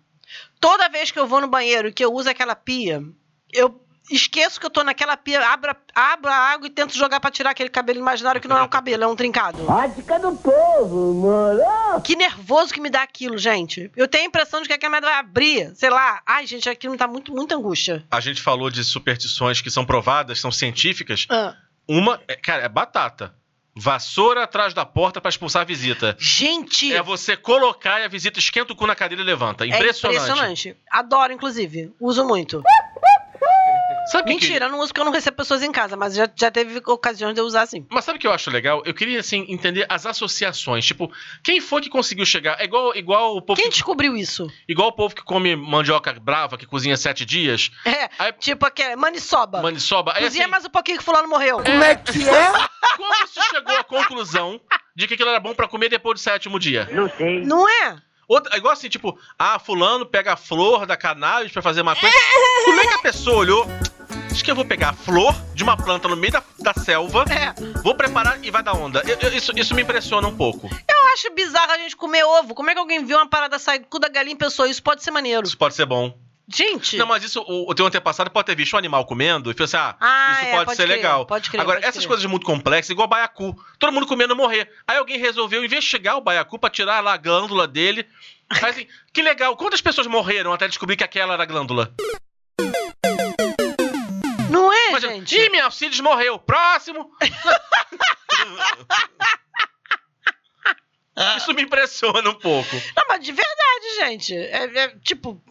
Toda vez que eu vou no banheiro e que eu uso aquela pia, eu esqueço que eu tô naquela pia, abro, a- abro a água e tento jogar pra tirar aquele cabelo imaginário que não é um cabelo, é um trincado. Ótica do povo, moro? Que nervoso que me dá aquilo, gente. Eu tenho a impressão de que aquela merda vai abrir. Sei lá. Ai, gente, aquilo me dá muito, muita angústia. A gente falou de superstições que são provadas, são científicas. Ah. Uma, é- cara, é batata. Vassoura atrás da porta pra expulsar a visita. Gente, É você colocar e a visita esquenta o cu na cadeira e levanta. é Impressionante. impressionante. Adoro, inclusive. Uso muito. Sabe o que- Mentira, eu não uso porque eu não recebo pessoas em casa, mas já, já teve ocasiões de eu usar assim. Mas sabe o que eu acho legal? Eu queria, assim, entender as associações. Tipo, quem foi que conseguiu chegar? É igual, igual, o, povo Quem que, descobriu isso? igual o povo que come mandioca brava, que cozinha sete dias. É, Aí- tipo aquele maniçoba. Maniçoba. Aí, Cozinha assim, mais um pouquinho que fulano morreu. Como é que é? Como se chegou à conclusão de que aquilo era bom pra comer depois do sétimo dia? Não sei. Não é? Outra, igual assim, tipo, ah, fulano pega a flor da cannabis pra fazer uma coisa. Como é que a pessoa olhou? Acho que eu vou pegar a flor de uma planta no meio da, da selva, É. vou preparar e vai dar onda. Eu- eu- isso, isso me impressiona um pouco. Eu acho bizarro a gente comer ovo. Como é que alguém viu uma parada sair do cu da galinha e pensou isso pode ser maneiro? Isso pode ser bom. Gente. Não, mas isso, o, o teu antepassado pode ter visto um animal comendo e falou assim: ah, Ah, isso é, pode, pode ser crer, legal. pode crer, Agora, pode essas crer. coisas muito complexas, igual baiacu. Todo mundo comendo morrer. Aí alguém resolveu investigar o baiacu pra tirar lá a glândula dele. Aí assim, que legal. Quantas pessoas morreram até descobrir que aquela era a glândula? Não é, Imagina, gente? Ih, minha Alcides morreu. Próximo. Isso me impressiona um pouco. Não, mas de verdade, gente. É, é, tipo,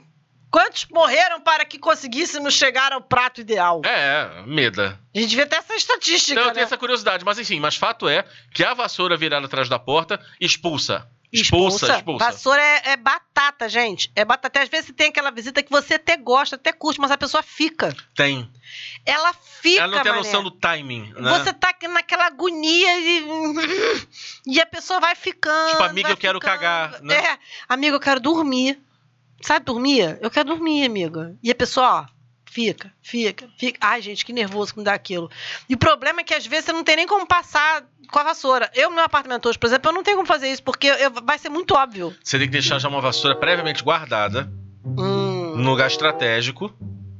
quantos morreram para que conseguíssemos chegar ao prato ideal? É, meda. A gente devia ter essa estatística, Então eu né? tenho essa curiosidade. Mas enfim, mas fato é que a vassoura virada atrás da porta expulsa. Expulsa, expulsa. Vassoura é, é batata, gente. É batata. Às vezes tem aquela visita que você até gosta, até curte, mas a pessoa fica. Tem. Ela fica, Ela não tem a mané. noção do timing, né? Você tá naquela agonia e, e a pessoa vai ficando. Tipo, amiga, vai eu quero ficando. cagar, né? É, amiga, eu quero dormir. Sabe dormir? Eu quero dormir, amiga. E a pessoa, ó, fica, fica, fica. Ai, gente, que nervoso que me dá aquilo. E o problema é que às vezes você não tem nem como passar com a vassoura. Eu, no meu apartamento hoje, por exemplo, eu não tenho como fazer isso, porque eu- vai ser muito óbvio. Você tem que deixar já uma vassoura previamente guardada, Hum, num lugar estratégico.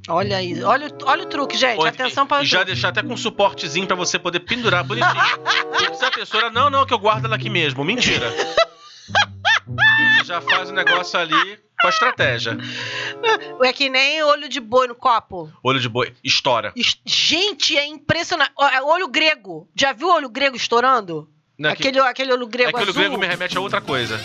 olha aí. Olha, o- olha o truque, gente. Ou- Atenção para E já truque. deixar até com um suportezinho pra você poder pendurar bonitinho. Se a pessoa, não, não, que eu guardo ela aqui mesmo. Mentira. Você já faz o negócio ali com a estratégia. É que nem olho de boi no copo. Olho de boi, estoura. Es- Gente, é impressionante. Ó, é Olho grego. Já viu o olho grego estourando? Não, é que- Aquele, aquele olho é grego que o olho azul. grego me remete a outra coisa.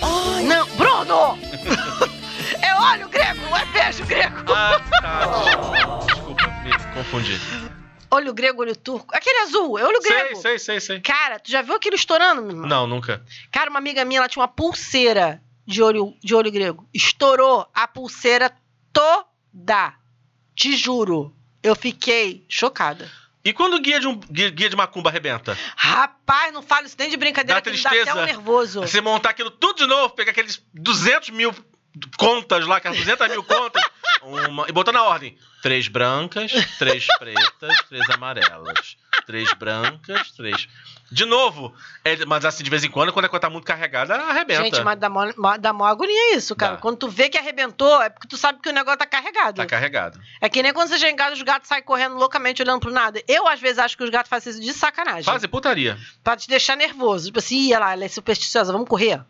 Não, Bruno! é olho grego, não é beijo grego. Ah, tá. Desculpa, me confundi. Olho grego, olho turco. Aquele azul, é olho grego. Sei, sei, sei, sei. Cara, tu já viu aquilo estourando, meu irmão? Não, nunca. Cara, uma amiga minha, ela tinha uma pulseira de olho, de olho grego. Estourou a pulseira toda. Te juro. Eu fiquei chocada. E quando o guia de, um, guia, guia de macumba arrebenta? Rapaz, não falo isso nem de brincadeira, Dá que me dá tristeza. até um nervoso. Você montar aquilo tudo de novo, pegar aqueles 200 mil contas lá, aquelas 200 mil contas, uma- e botar na ordem. Três brancas, três pretas, três amarelas. Três brancas, três... De novo, é, mas assim, de vez em quando, quando a conta tá muito carregada, arrebenta. Gente, mas dá mó, dá mó agonia isso, cara. Dá. Quando tu vê que arrebentou, é porque tu sabe que o negócio tá carregado. Tá carregado. É que nem quando você em casa, os gatos saem correndo loucamente olhando pro nada. Eu, às vezes, acho que os gatos fazem isso de sacanagem. Fazem putaria. Pra te deixar nervoso. Tipo assim, ih, lá, ela é supersticiosa, vamos correr.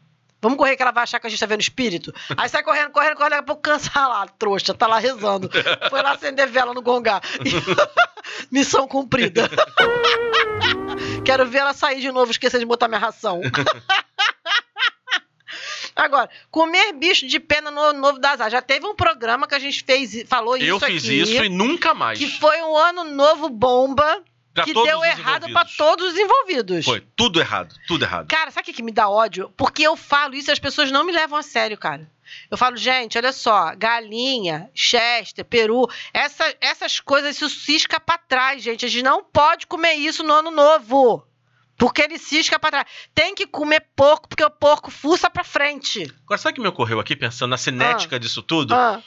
Vamos correr que ela vai achar que a gente tá vendo espírito. Aí sai correndo, correndo, correndo, daqui a pouco cansa Ah lá, trouxa, tá lá rezando. Foi lá acender vela no gongá. Missão cumprida. Quero ver ela sair de novo, esquecer de botar minha ração. Agora, comer bicho de pena no novo das Artes. Já teve um programa que a gente fez, falou isso Eu fiz aqui, isso e nunca mais. Que foi um ano novo bomba Pra que deu errado pra envolvidos. todos os envolvidos. Foi, tudo errado, tudo errado. Cara, sabe o que, que me dá ódio? Porque eu falo isso e as pessoas não me levam a sério, cara. Eu falo, gente, olha só, galinha, chester, peru, essa- essas coisas, isso cisca pra trás, gente. A gente não pode comer isso no ano novo. Porque ele cisca pra trás. Tem que comer porco, porque o porco fuça pra frente. Agora, sabe o que me ocorreu aqui, pensando na cinética disso tudo? Ah,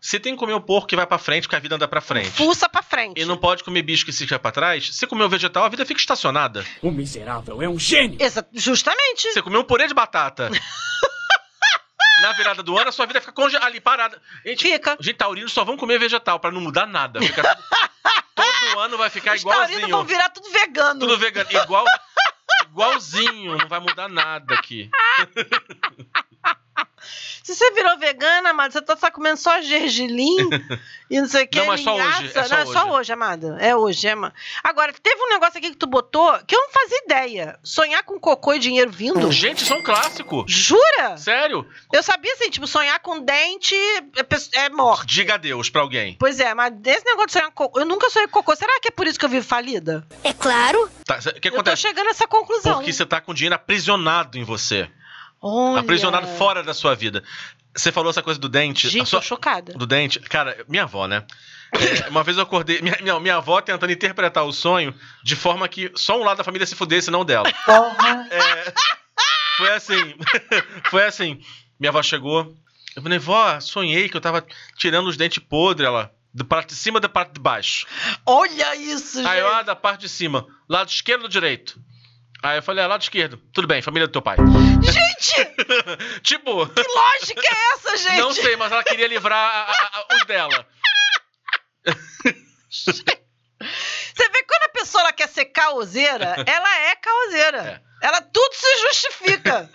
Você tem que comer o porco que vai pra frente, porque a vida anda pra frente. fuça pra frente. E não pode comer bicho que fica pra trás. Se comer o vegetal, a vida fica estacionada. O miserável é um gênio. Exa- justamente. Você comer um purê de batata. Na virada do ano, a sua vida fica conge- ali parada. Gente, Fica. gente, taurinos só vão comer vegetal pra não mudar nada. Fica tudo- todo ano vai ficar Os taurinos igualzinho. vão virar tudo vegano. Tudo vegano. Igual, igualzinho. Não vai mudar nada aqui. Se você virou vegana, amada, você tá só comendo só gergelim e não sei o que. Não, mas só hoje, é só não, é só hoje. hoje, amada. É hoje, é, amada. Agora, teve um negócio aqui que tu botou que eu não fazia ideia. Sonhar com cocô e dinheiro vindo. Gente, isso é um clássico. Jura? Sério? Eu sabia assim, tipo, sonhar com dente é, é morte. Diga adeus pra alguém. Pois é, mas desse negócio de sonhar com cocô, eu nunca sonhei com cocô. Será que é por isso que eu vivo falida? É claro. Tá, o que Eu tô acontece? chegando a essa conclusão. Porque você tá com dinheiro aprisionado em você. Olha. Aprisionado fora da sua vida. Você falou essa coisa do dente. a Gente, sua- tô chocada. do dente. Cara, minha avó, né? É, uma vez eu acordei. Minha, minha, minha avó tentando interpretar o sonho de forma que só um lado da família se fudesse, não dela. É, foi assim. foi assim. Minha avó chegou. Eu falei, vó, sonhei que eu tava tirando os dentes podres. Ela, Do parte de cima da parte de baixo. Olha isso, Aí eu, ah, gente. da parte de cima. Lado esquerdo ou direito? Aí eu falei, ah, lado esquerdo. Tudo bem, família do teu pai. Gente, tipo, que lógica é essa, gente? não sei, mas ela queria livrar os dela. Você vê que quando a pessoa quer ser caoseira, ela é caoseira. Ela tudo se justifica.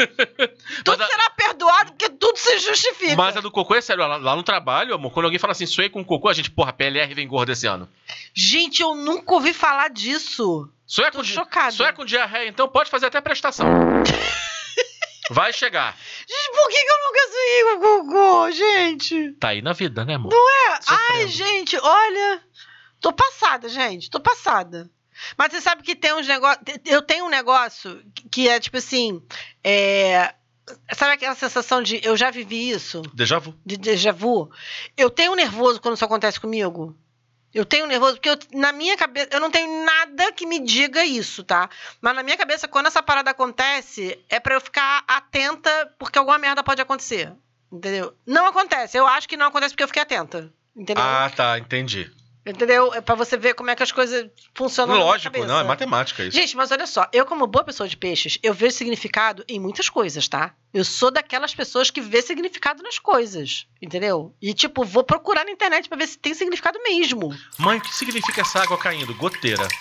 tudo a- será perdoado porque tudo se justifica. Mas a do cocô é sério, lá, lá no trabalho, amor, quando alguém fala assim, sonhei com cocô, a gente, porra, PLR vem gordo esse ano. Gente, eu nunca ouvi falar disso. Sonhar Tô com, di- chocada. sonhar com diarreia, então pode fazer até prestação. Vai chegar. Gente, por que, que eu nunca sonhei com cocô, gente? Tá aí na vida, né, amor? É, Ai, Sofrendo. gente, olha. Tô passada, gente. Tô passada. Mas você sabe que tem uns negócios. Eu tenho um negócio que é tipo assim. É, sabe aquela sensação de eu já vivi isso? Déjà vu. De déjà vu? Eu tenho nervoso quando isso acontece comigo. Eu tenho nervoso, porque eu- na minha cabeça, eu não tenho nada que me diga isso, tá? Mas na minha cabeça, quando essa parada acontece, é pra eu ficar atenta, porque alguma merda pode acontecer. Entendeu? Não acontece. Eu acho que não acontece porque eu fiquei atenta. Entendeu? Ah, tá, entendi. Entendeu? É pra você ver como é que as coisas funcionam. Lógico, não, é matemática isso. Gente, mas olha só, eu, como boa pessoa de peixes, eu vejo significado em muitas coisas, tá? Eu sou daquelas pessoas que vê significado nas coisas, entendeu? E, tipo, vou procurar na internet pra ver se tem significado mesmo. Mãe, o que significa essa água caindo? Goteira.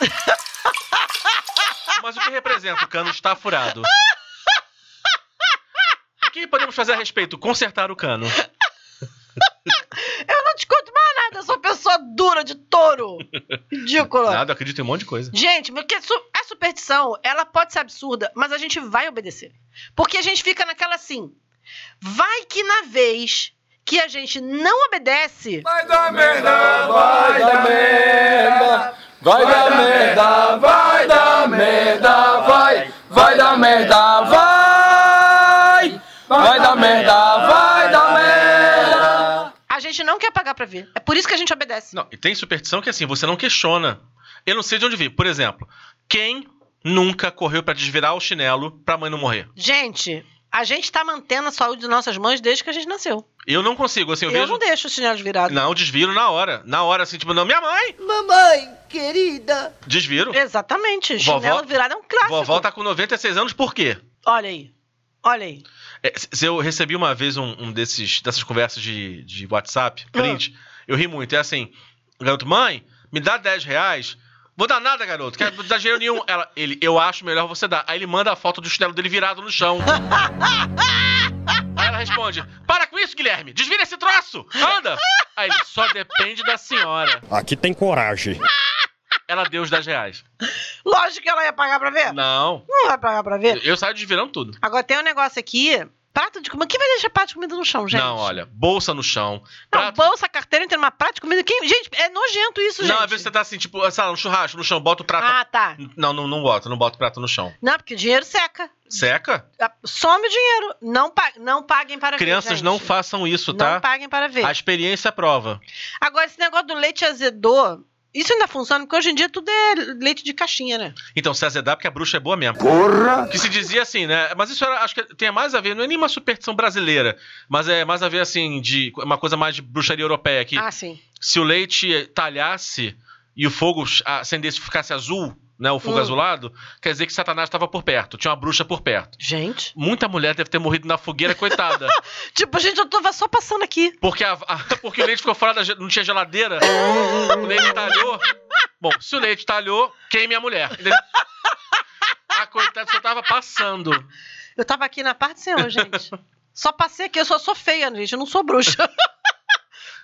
Mas o que representa? O cano está furado. O que podemos fazer a respeito? Consertar o cano. Eu não te conto mais sou pessoa dura de touro. Ridícula. Nada, eu acredito em um monte de coisa. Gente, porque a superstição, ela pode ser absurda, mas a gente vai obedecer. Porque a gente fica naquela assim. Vai que na vez que a gente não obedece, Vai dar merda, vai dar merda. Vai dar merda, vai dar merda, vai. Vai dar merda, vai. Vai dar merda, vai dar merda. A gente não quer pagar pra ver. É por isso que a gente obedece. Não, e tem superstição que assim, você não questiona. Eu não sei de onde vir. Por exemplo, quem nunca correu pra desvirar o chinelo pra mãe não morrer? Gente, a gente tá mantendo a saúde das nossas mães desde que a gente nasceu. Eu não consigo, assim, eu, Eu, vejo. não deixo os chinelos virados. Não, desviro na hora. Na hora, assim, tipo, não, minha mãe! Mamãe, querida. Desviro. Exatamente. Vovó- Chinelo virado é um clássico. Vovó tá com 96 anos, por quê? Olha aí. Olha aí. É, se eu recebi uma vez um, um desses, dessas conversas de, de WhatsApp, print, eu ri muito. É assim, garoto, mãe, me dá 10 reais. Vou dar nada, garoto. Quero dar dinheiro nenhum. Ela, ele, eu acho melhor você dar. Aí ele manda a foto do chinelo dele virado no chão. Aí ela responde: Para com isso, Guilherme! Desvira esse troço! Anda! Aí ele, só depende da senhora. Aqui tem coragem. Ela deu os 10 reais. Lógico que ela ia pagar pra ver. Não. Não vai pagar pra ver. Eu saio desvirando tudo. Agora tem um negócio aqui. Prato de comida. Quem vai deixar prato de comida no chão, gente? Não, olha, bolsa no chão. Não, prato- bolsa, carteira, entre uma prato de comida. Quem... Gente, é nojento isso, gente. Não, às vezes você tá assim, tipo, sei lá, no churrasco, no chão, bota o prato. Ah, tá. Não, não, não bota, não bota o prato no chão. Não, porque o dinheiro seca. Seca? Ah, Some o dinheiro. Não, pa... não paguem para ver. Crianças não façam isso, Não tá? paguem para ver. A experiência prova. Agora, esse negócio do leite azedou, isso ainda funciona, porque hoje em dia tudo é leite de caixinha, né? Então, se azedar, porque a bruxa é boa mesmo. Porra! Que se dizia assim, né? Mas isso era, acho que tem mais a ver, não é nem uma superstição brasileira, mas é mais a ver, assim, de uma coisa mais de bruxaria europeia, que Ah, sim. se o leite talhasse e o fogo acendesse e ficasse azul, né? O fogo Hum. azulado, quer dizer que Satanás estava por perto, tinha uma bruxa por perto. Gente. Muita mulher deve ter morrido na fogueira, coitada. Tipo, gente, eu tava só passando aqui. Porque, a- a- porque o leite ficou fora da. Não tinha geladeira. o leite talhou. Bom, se o leite talhou, queime a mulher. A coitada só tava passando. Eu tava aqui na parte do Senhor, gente. Só passei aqui, eu só sou feia, gente. Eu não sou bruxa.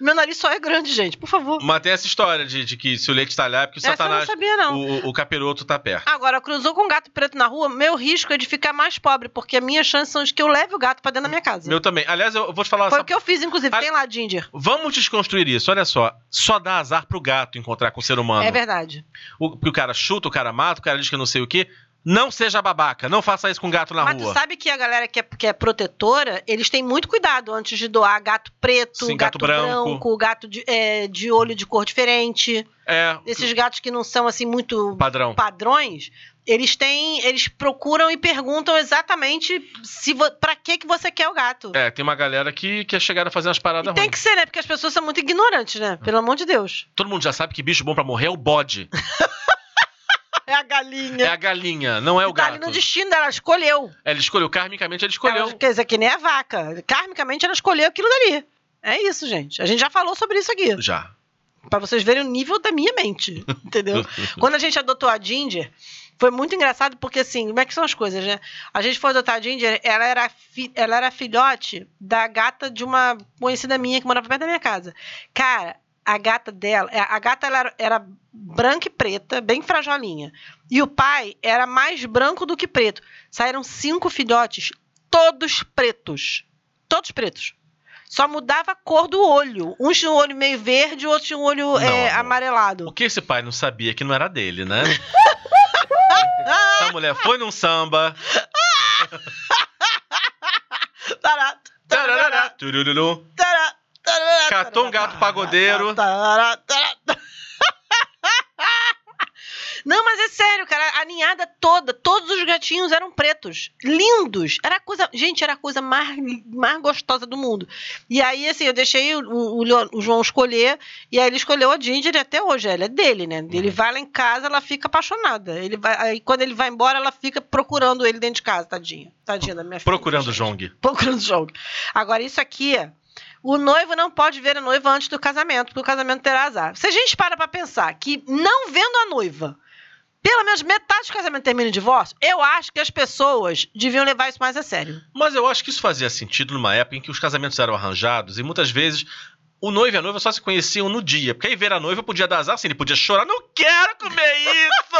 Meu nariz só é grande, gente, por favor. Mas tem essa história de, de que se o leite talhar é porque o Essa eu não Satanás. sabia, não. O, o- capiroto tá perto. Agora, cruzou com um gato preto na rua, meu risco é de ficar mais pobre, porque as minhas chances são de que eu leve o gato pra dentro da minha casa. Meu também. Aliás, eu vou te falar. Foi essa- o que eu fiz, inclusive. Ah, Tem lá, Ginger. Vamos desconstruir isso. Olha só. Só dá azar pro gato encontrar com o ser humano. É verdade. O, porque o cara chuta, o cara mata, o cara diz que não sei o quê. Não seja babaca. Não faça isso com gato na Mas rua. tu sabe que a galera que é, que é protetora, eles têm muito cuidado antes de doar gato preto, Sim, gato, gato branco. branco, gato de, é, de olho de cor diferente. É. Esses gatos que não são assim muito Padrão. padrões, Eles têm. Eles procuram e perguntam exatamente se pra que, que você quer o gato. É, tem uma galera que quer chegar a fazer umas paradas E tem que ser, né? Porque as pessoas são muito ignorantes, né? Pelo amor de Deus. Todo mundo já sabe que bicho bom pra morrer é o bode. É a galinha. É a galinha, não é o tá ali gato. no destino ela escolheu. Ele escolheu, karmicamente ele escolheu. Ela, quer dizer, que nem a vaca. Karmicamente ela escolheu aquilo dali. É isso, gente. A gente já falou sobre isso aqui. Já. Pra vocês verem o nível da minha mente. Entendeu? Quando a gente adotou a Ginger, foi muito engraçado porque, assim, como é que são as coisas, né? A gente foi adotar a Ginger, ela era, fi- ela era filhote da gata de uma conhecida minha que morava perto da minha casa. Cara, a gata dela, é, a gata era, era branca e preta, bem frajolinha. E o pai era mais branco do que preto. Saíram cinco filhotes, todos pretos. Todos pretos. Só mudava a cor do olho. Uns tinham um olho meio verde, outros tinham um olho Não, é, amarelado. O que esse pai não sabia que não era dele, né? Essa mulher foi num samba. Tará, tará, tará, Catou um gato pagodeiro. Não, mas é sério, cara. A ninhada toda, todos os gatinhos eram pretos. Lindos. Era a coisa. Gente, era a coisa mais, mais gostosa do mundo. E aí, assim, eu deixei o, o o João escolher. E aí ele escolheu a Ginger e até hoje. Ela é dele, né? Ele vai lá em casa, ela fica apaixonada. Ele vai, aí quando ele vai embora, ela fica procurando ele dentro de casa, tadinha. Tadinha da minha filha. Procurando o Jong. procurando o jogo. Agora, isso aqui, o noivo não pode ver a noiva antes do casamento, porque o casamento terá azar. Se a gente para pra pensar que não vendo a noiva, pelo menos metade do casamento termina em divórcio, eu acho que as pessoas deviam levar isso mais a sério. Mas eu acho que isso fazia sentido numa época em que os casamentos eram arranjados e muitas vezes o noivo e a noiva só se conheciam no dia. Porque aí ver a noiva podia dar azar, assim, ele podia chorar. Não quero comer isso!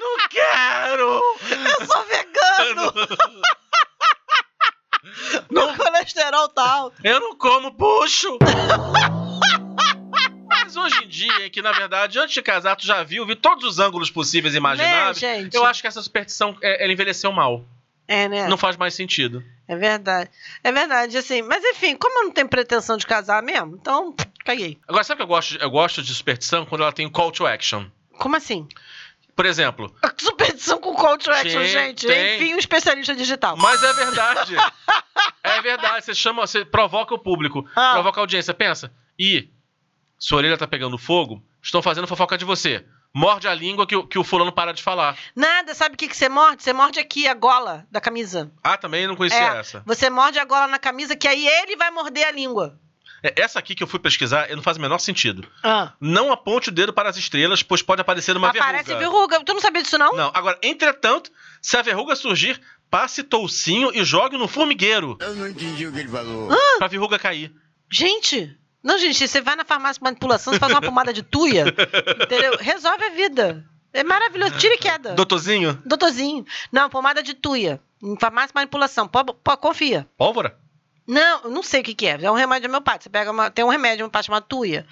Não quero! Eu sou vegano! Meu colesterol tá alto. Eu não como bucho! Mas hoje em dia, que na verdade, antes de casar, tu já viu, viu todos os ângulos possíveis e imagináveis, Né, gente? eu acho que essa superstição, é, ela envelheceu mal. É, né? Não faz mais sentido. É verdade. É verdade, assim. Mas enfim, como eu não tenho pretensão de casar mesmo, então, caguei. Agora, sabe o que eu gosto? Eu gosto de superstição quando ela tem call to action. Como assim? Por exemplo, Superstição com call to action, Tem, gente. tem. Enfim, um especialista digital. Mas é verdade. é verdade. Você chama, você provoca o público, Ah. provoca a audiência. Pensa, e sua orelha tá pegando fogo, estão fazendo fofoca de você. Morde a língua que, o- que o fulano para de falar. Nada, sabe o que, que você morde? Você morde aqui a gola da camisa. Ah, também não conhecia É, essa. Você morde a gola na camisa, que aí ele vai morder a língua. É, Essa aqui que eu fui pesquisar, não faz o menor sentido. Ah. Não aponte o dedo para as estrelas, pois pode aparecer uma Aparece verruga. verruga. Tu não sabia disso, não? Não, agora, entretanto, se a verruga surgir, passe toucinho e jogue no formigueiro. Eu não entendi o que ele falou. Pra verruga cair. Gente. Não, gente, você vai na farmácia de manipulação, você faz uma pomada de tuia, entendeu? Resolve a vida. É maravilhoso. Tira e queda. Doutorzinho? Doutorzinho. Não, pomada de tuia. Farmácia de manipulação. Pô, pô, confia. Pólvora? Não, eu não sei o que, que é. É um remédio homeopático. Você pega uma, tem um remédio homeopático chamado tuia.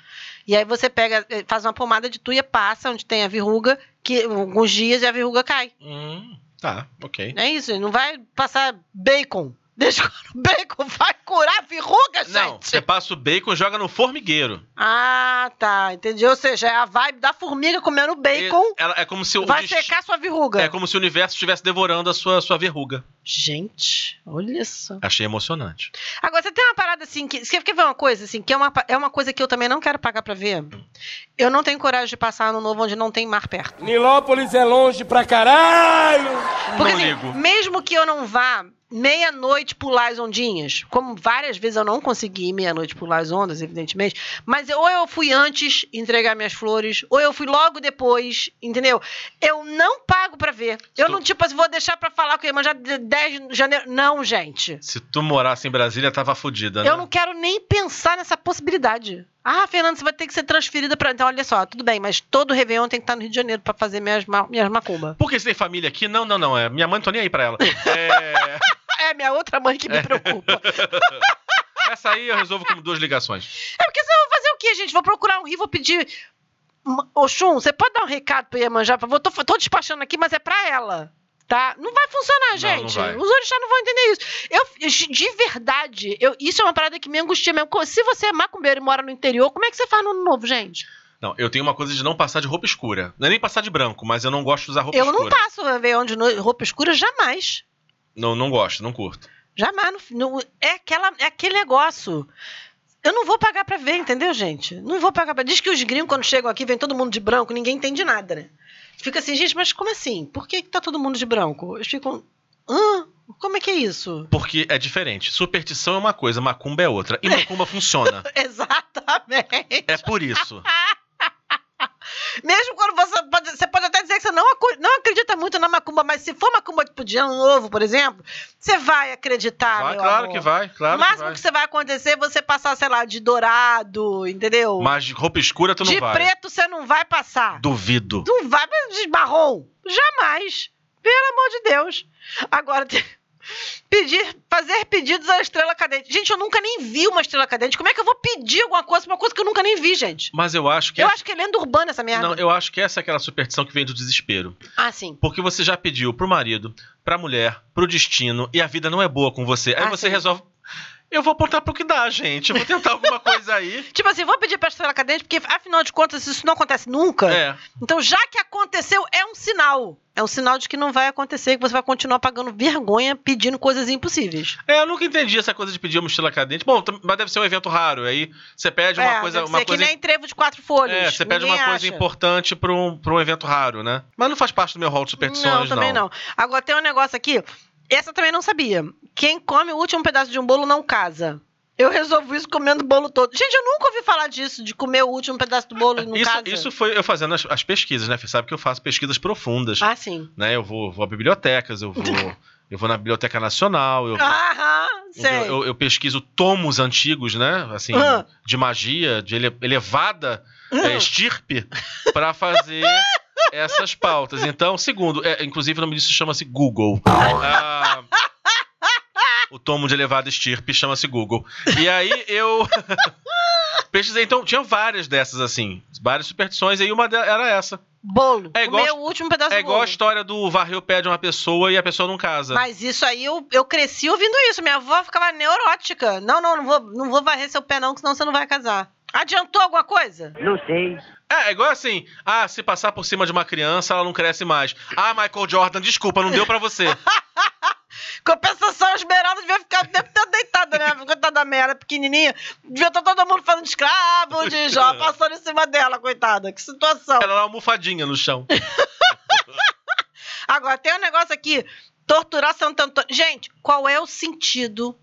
E aí você pega, eh, faz uma pomada de tuia, passa onde tem a verruga, que alguns dias e a verruga cai. Hum, tá, ok. É isso, não vai passar bacon. Deixa o bacon vai curar a verruga, gente. Não, você passa o bacon e joga no formigueiro. Ah, tá. Entendi. Ou seja, é a vibe da formiga comendo bacon. Ela- é como se o vai secar sua verruga. É como se o universo estivesse devorando a sua, sua verruga. Gente, olha isso. Achei emocionante. Agora, você tem uma parada assim, que. Você quer ver uma coisa, assim, que é uma, é uma coisa que eu também não quero pagar pra ver? Eu não tenho coragem de passar ano novo onde não tem mar perto. Nilópolis é longe pra caralho! Porque não assim, ligo. mesmo que eu não vá meia-noite pular as ondinhas, como várias vezes eu não consegui ir meia-noite pular as ondas, evidentemente, mas eu- ou eu fui antes entregar minhas flores, ou eu fui logo depois, entendeu? Eu não pago pra ver. Eu Tu- não, tipo assim, vou deixar pra falar que eu ia manjar de 10 de janeiro. Não, gente. Se tu morasse em Brasília, tava fodida, né? Eu não quero nem pensar nessa possibilidade. Ah, Fernando, você vai ter que ser transferida pra. Então, olha só, tudo bem, mas todo Réveillon tem que estar no Rio de Janeiro pra fazer minhas, ma- minhas macumba. Porque você tem família aqui? Não, não, não. É, minha mãe não tô nem aí pra ela. É, É minha outra mãe que me preocupa. essa aí eu resolvo com duas ligações. É porque você vai fazer o quê, gente? Vou procurar um rio, vou pedir. "Ma- Ô, Chum, você pode dar um recado pra Iemanjá? Tô, tô despachando aqui, mas é pra ela. Tá? Não vai funcionar, não gente. vai. Os orixás não vão entender isso. Eu, de verdade, eu, isso é uma parada que me angustia mesmo. Se você é macumbeiro e mora no interior, como é que você faz no ano novo, gente? Não, eu tenho uma coisa de não passar de roupa escura. Não é nem passar de branco, mas eu não gosto de usar roupa Eu escura. não passo Réveillon de noite, roupa escura jamais. Não, não gosto, não curto. Jamais. Não, não- é, aquela, é aquele negócio. Eu não vou pagar pra ver, entendeu, gente? Não vou pagar pra. Diz que os gringos, quando chegam aqui, vem todo mundo de branco, ninguém entende nada, né? Fica assim, gente, mas como assim? Por que, que tá todo mundo de branco? Eles ficam. Hã? Como é que é isso? Porque é diferente. Superstição é uma coisa, macumba é outra. E macumba funciona. Exatamente. É por isso. Mesmo quando você pode, você pode até dizer que você não, não acredita muito na macumba, mas se for macumba tipo de ano novo, por exemplo, você vai acreditar, Vai, claro amor. que vai, claro o que máximo vai. que, você vai acontecer é você passar, sei lá, de dourado, entendeu? Mas de roupa escura tu não de vai. preto você não vai passar. Duvido. Não vai, mas de marrom. Jamais. Pelo amor de Deus. Agora, tem- pedir, fazer pedidos à estrela cadente. Gente, eu nunca nem vi uma estrela cadente. Como é que eu vou pedir alguma coisa pra uma coisa que eu nunca nem vi, gente? Mas eu acho que. Eu essa- acho que é lenda urbana essa merda. Não, eu acho que essa é aquela superstição que vem do desespero. Ah, sim. Porque você já pediu pro marido, pra mulher, pro destino, e a vida não é boa com você. Aí Ah, você sim. resolve. Eu vou apontar pro que dá, gente. Eu vou tentar alguma coisa aí. Tipo assim, vou pedir pra estrela cadente, porque afinal de contas isso não acontece nunca. É. Então, já que aconteceu, é um sinal. É um sinal de que não vai acontecer, que você vai continuar pagando vergonha pedindo coisas impossíveis. É, eu nunca entendi essa coisa de pedir uma mochila cadente. Bom, mas deve ser um evento raro. Aí você pede uma é, coisa. Uma ser coisa que nem trevo de quatro folhas. É, você pede uma coisa acha. importante pra um, pra um evento raro, né? Mas não faz parte do meu hall de superstições, Não, também não. Agora tem um negócio aqui. Essa também não sabia. Quem come o último pedaço de um bolo não casa. Eu resolvi isso comendo o bolo todo. Gente, eu nunca ouvi falar disso, de comer o último pedaço do bolo e não Isso, casa. isso foi eu fazendo as, as pesquisas, né? Você sabe que eu faço pesquisas profundas. Ah, sim. Né? Eu vou, vou a bibliotecas, eu vou, eu vou na Biblioteca Nacional, eu, Aham, eu, sei. eu- eu pesquiso tomos antigos, né? Assim, Ah. de magia, de ele- elevada é, estirpe, pra fazer essas pautas. Então, segundo, é, inclusive o nome disso chama-se Google. Ah, o tomo de elevada estirpe chama-se Google. E aí eu pesquisei, então tinha várias dessas assim, várias superstições, e aí uma delas era essa. Bolo. É igual- o último pedaço É do igual a história do varrer o pé de uma pessoa e a pessoa não casa. Mas isso aí eu, eu cresci ouvindo isso. Minha avó ficava neurótica. Não, não, não vou, não vou varrer seu pé, não, que senão você não vai casar. Adiantou alguma coisa? Não sei. É, é igual assim, ah, se passar por cima de uma criança, ela não cresce mais. Ah, Michael Jordan, desculpa, não deu pra você. Compensação, Esmeralda devia ficar deve estar deitada, né? Coitada da merda, pequenininha. Devia estar todo mundo falando escravo de Jó, passando em cima dela, coitada. Que situação. Ela era uma almofadinha no chão. Agora, tem um negócio aqui. Torturar Santo Antônio. Gente, qual é o sentido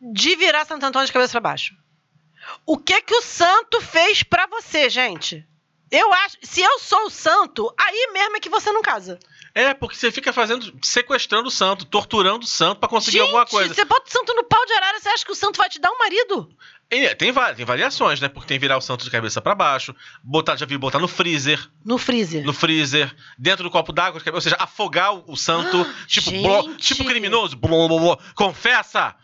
de virar Santo Antônio de cabeça pra baixo? O que que o santo fez pra você, gente? Eu acho... Se eu sou o santo, aí mesmo é que você não casa. É, porque você fica fazendo, sequestrando o santo, torturando o santo pra conseguir gente, alguma coisa. você bota o santo no pau de arara, você acha que o santo vai te dar um marido? E tem, tem variações, né? Porque tem virar o santo de cabeça pra baixo, botar, já vi botar no freezer, No freezer. no freezer, dentro do copo d'água, ou seja, afogar o, santo, tipo, bló- gente. tipo criminoso, confessa!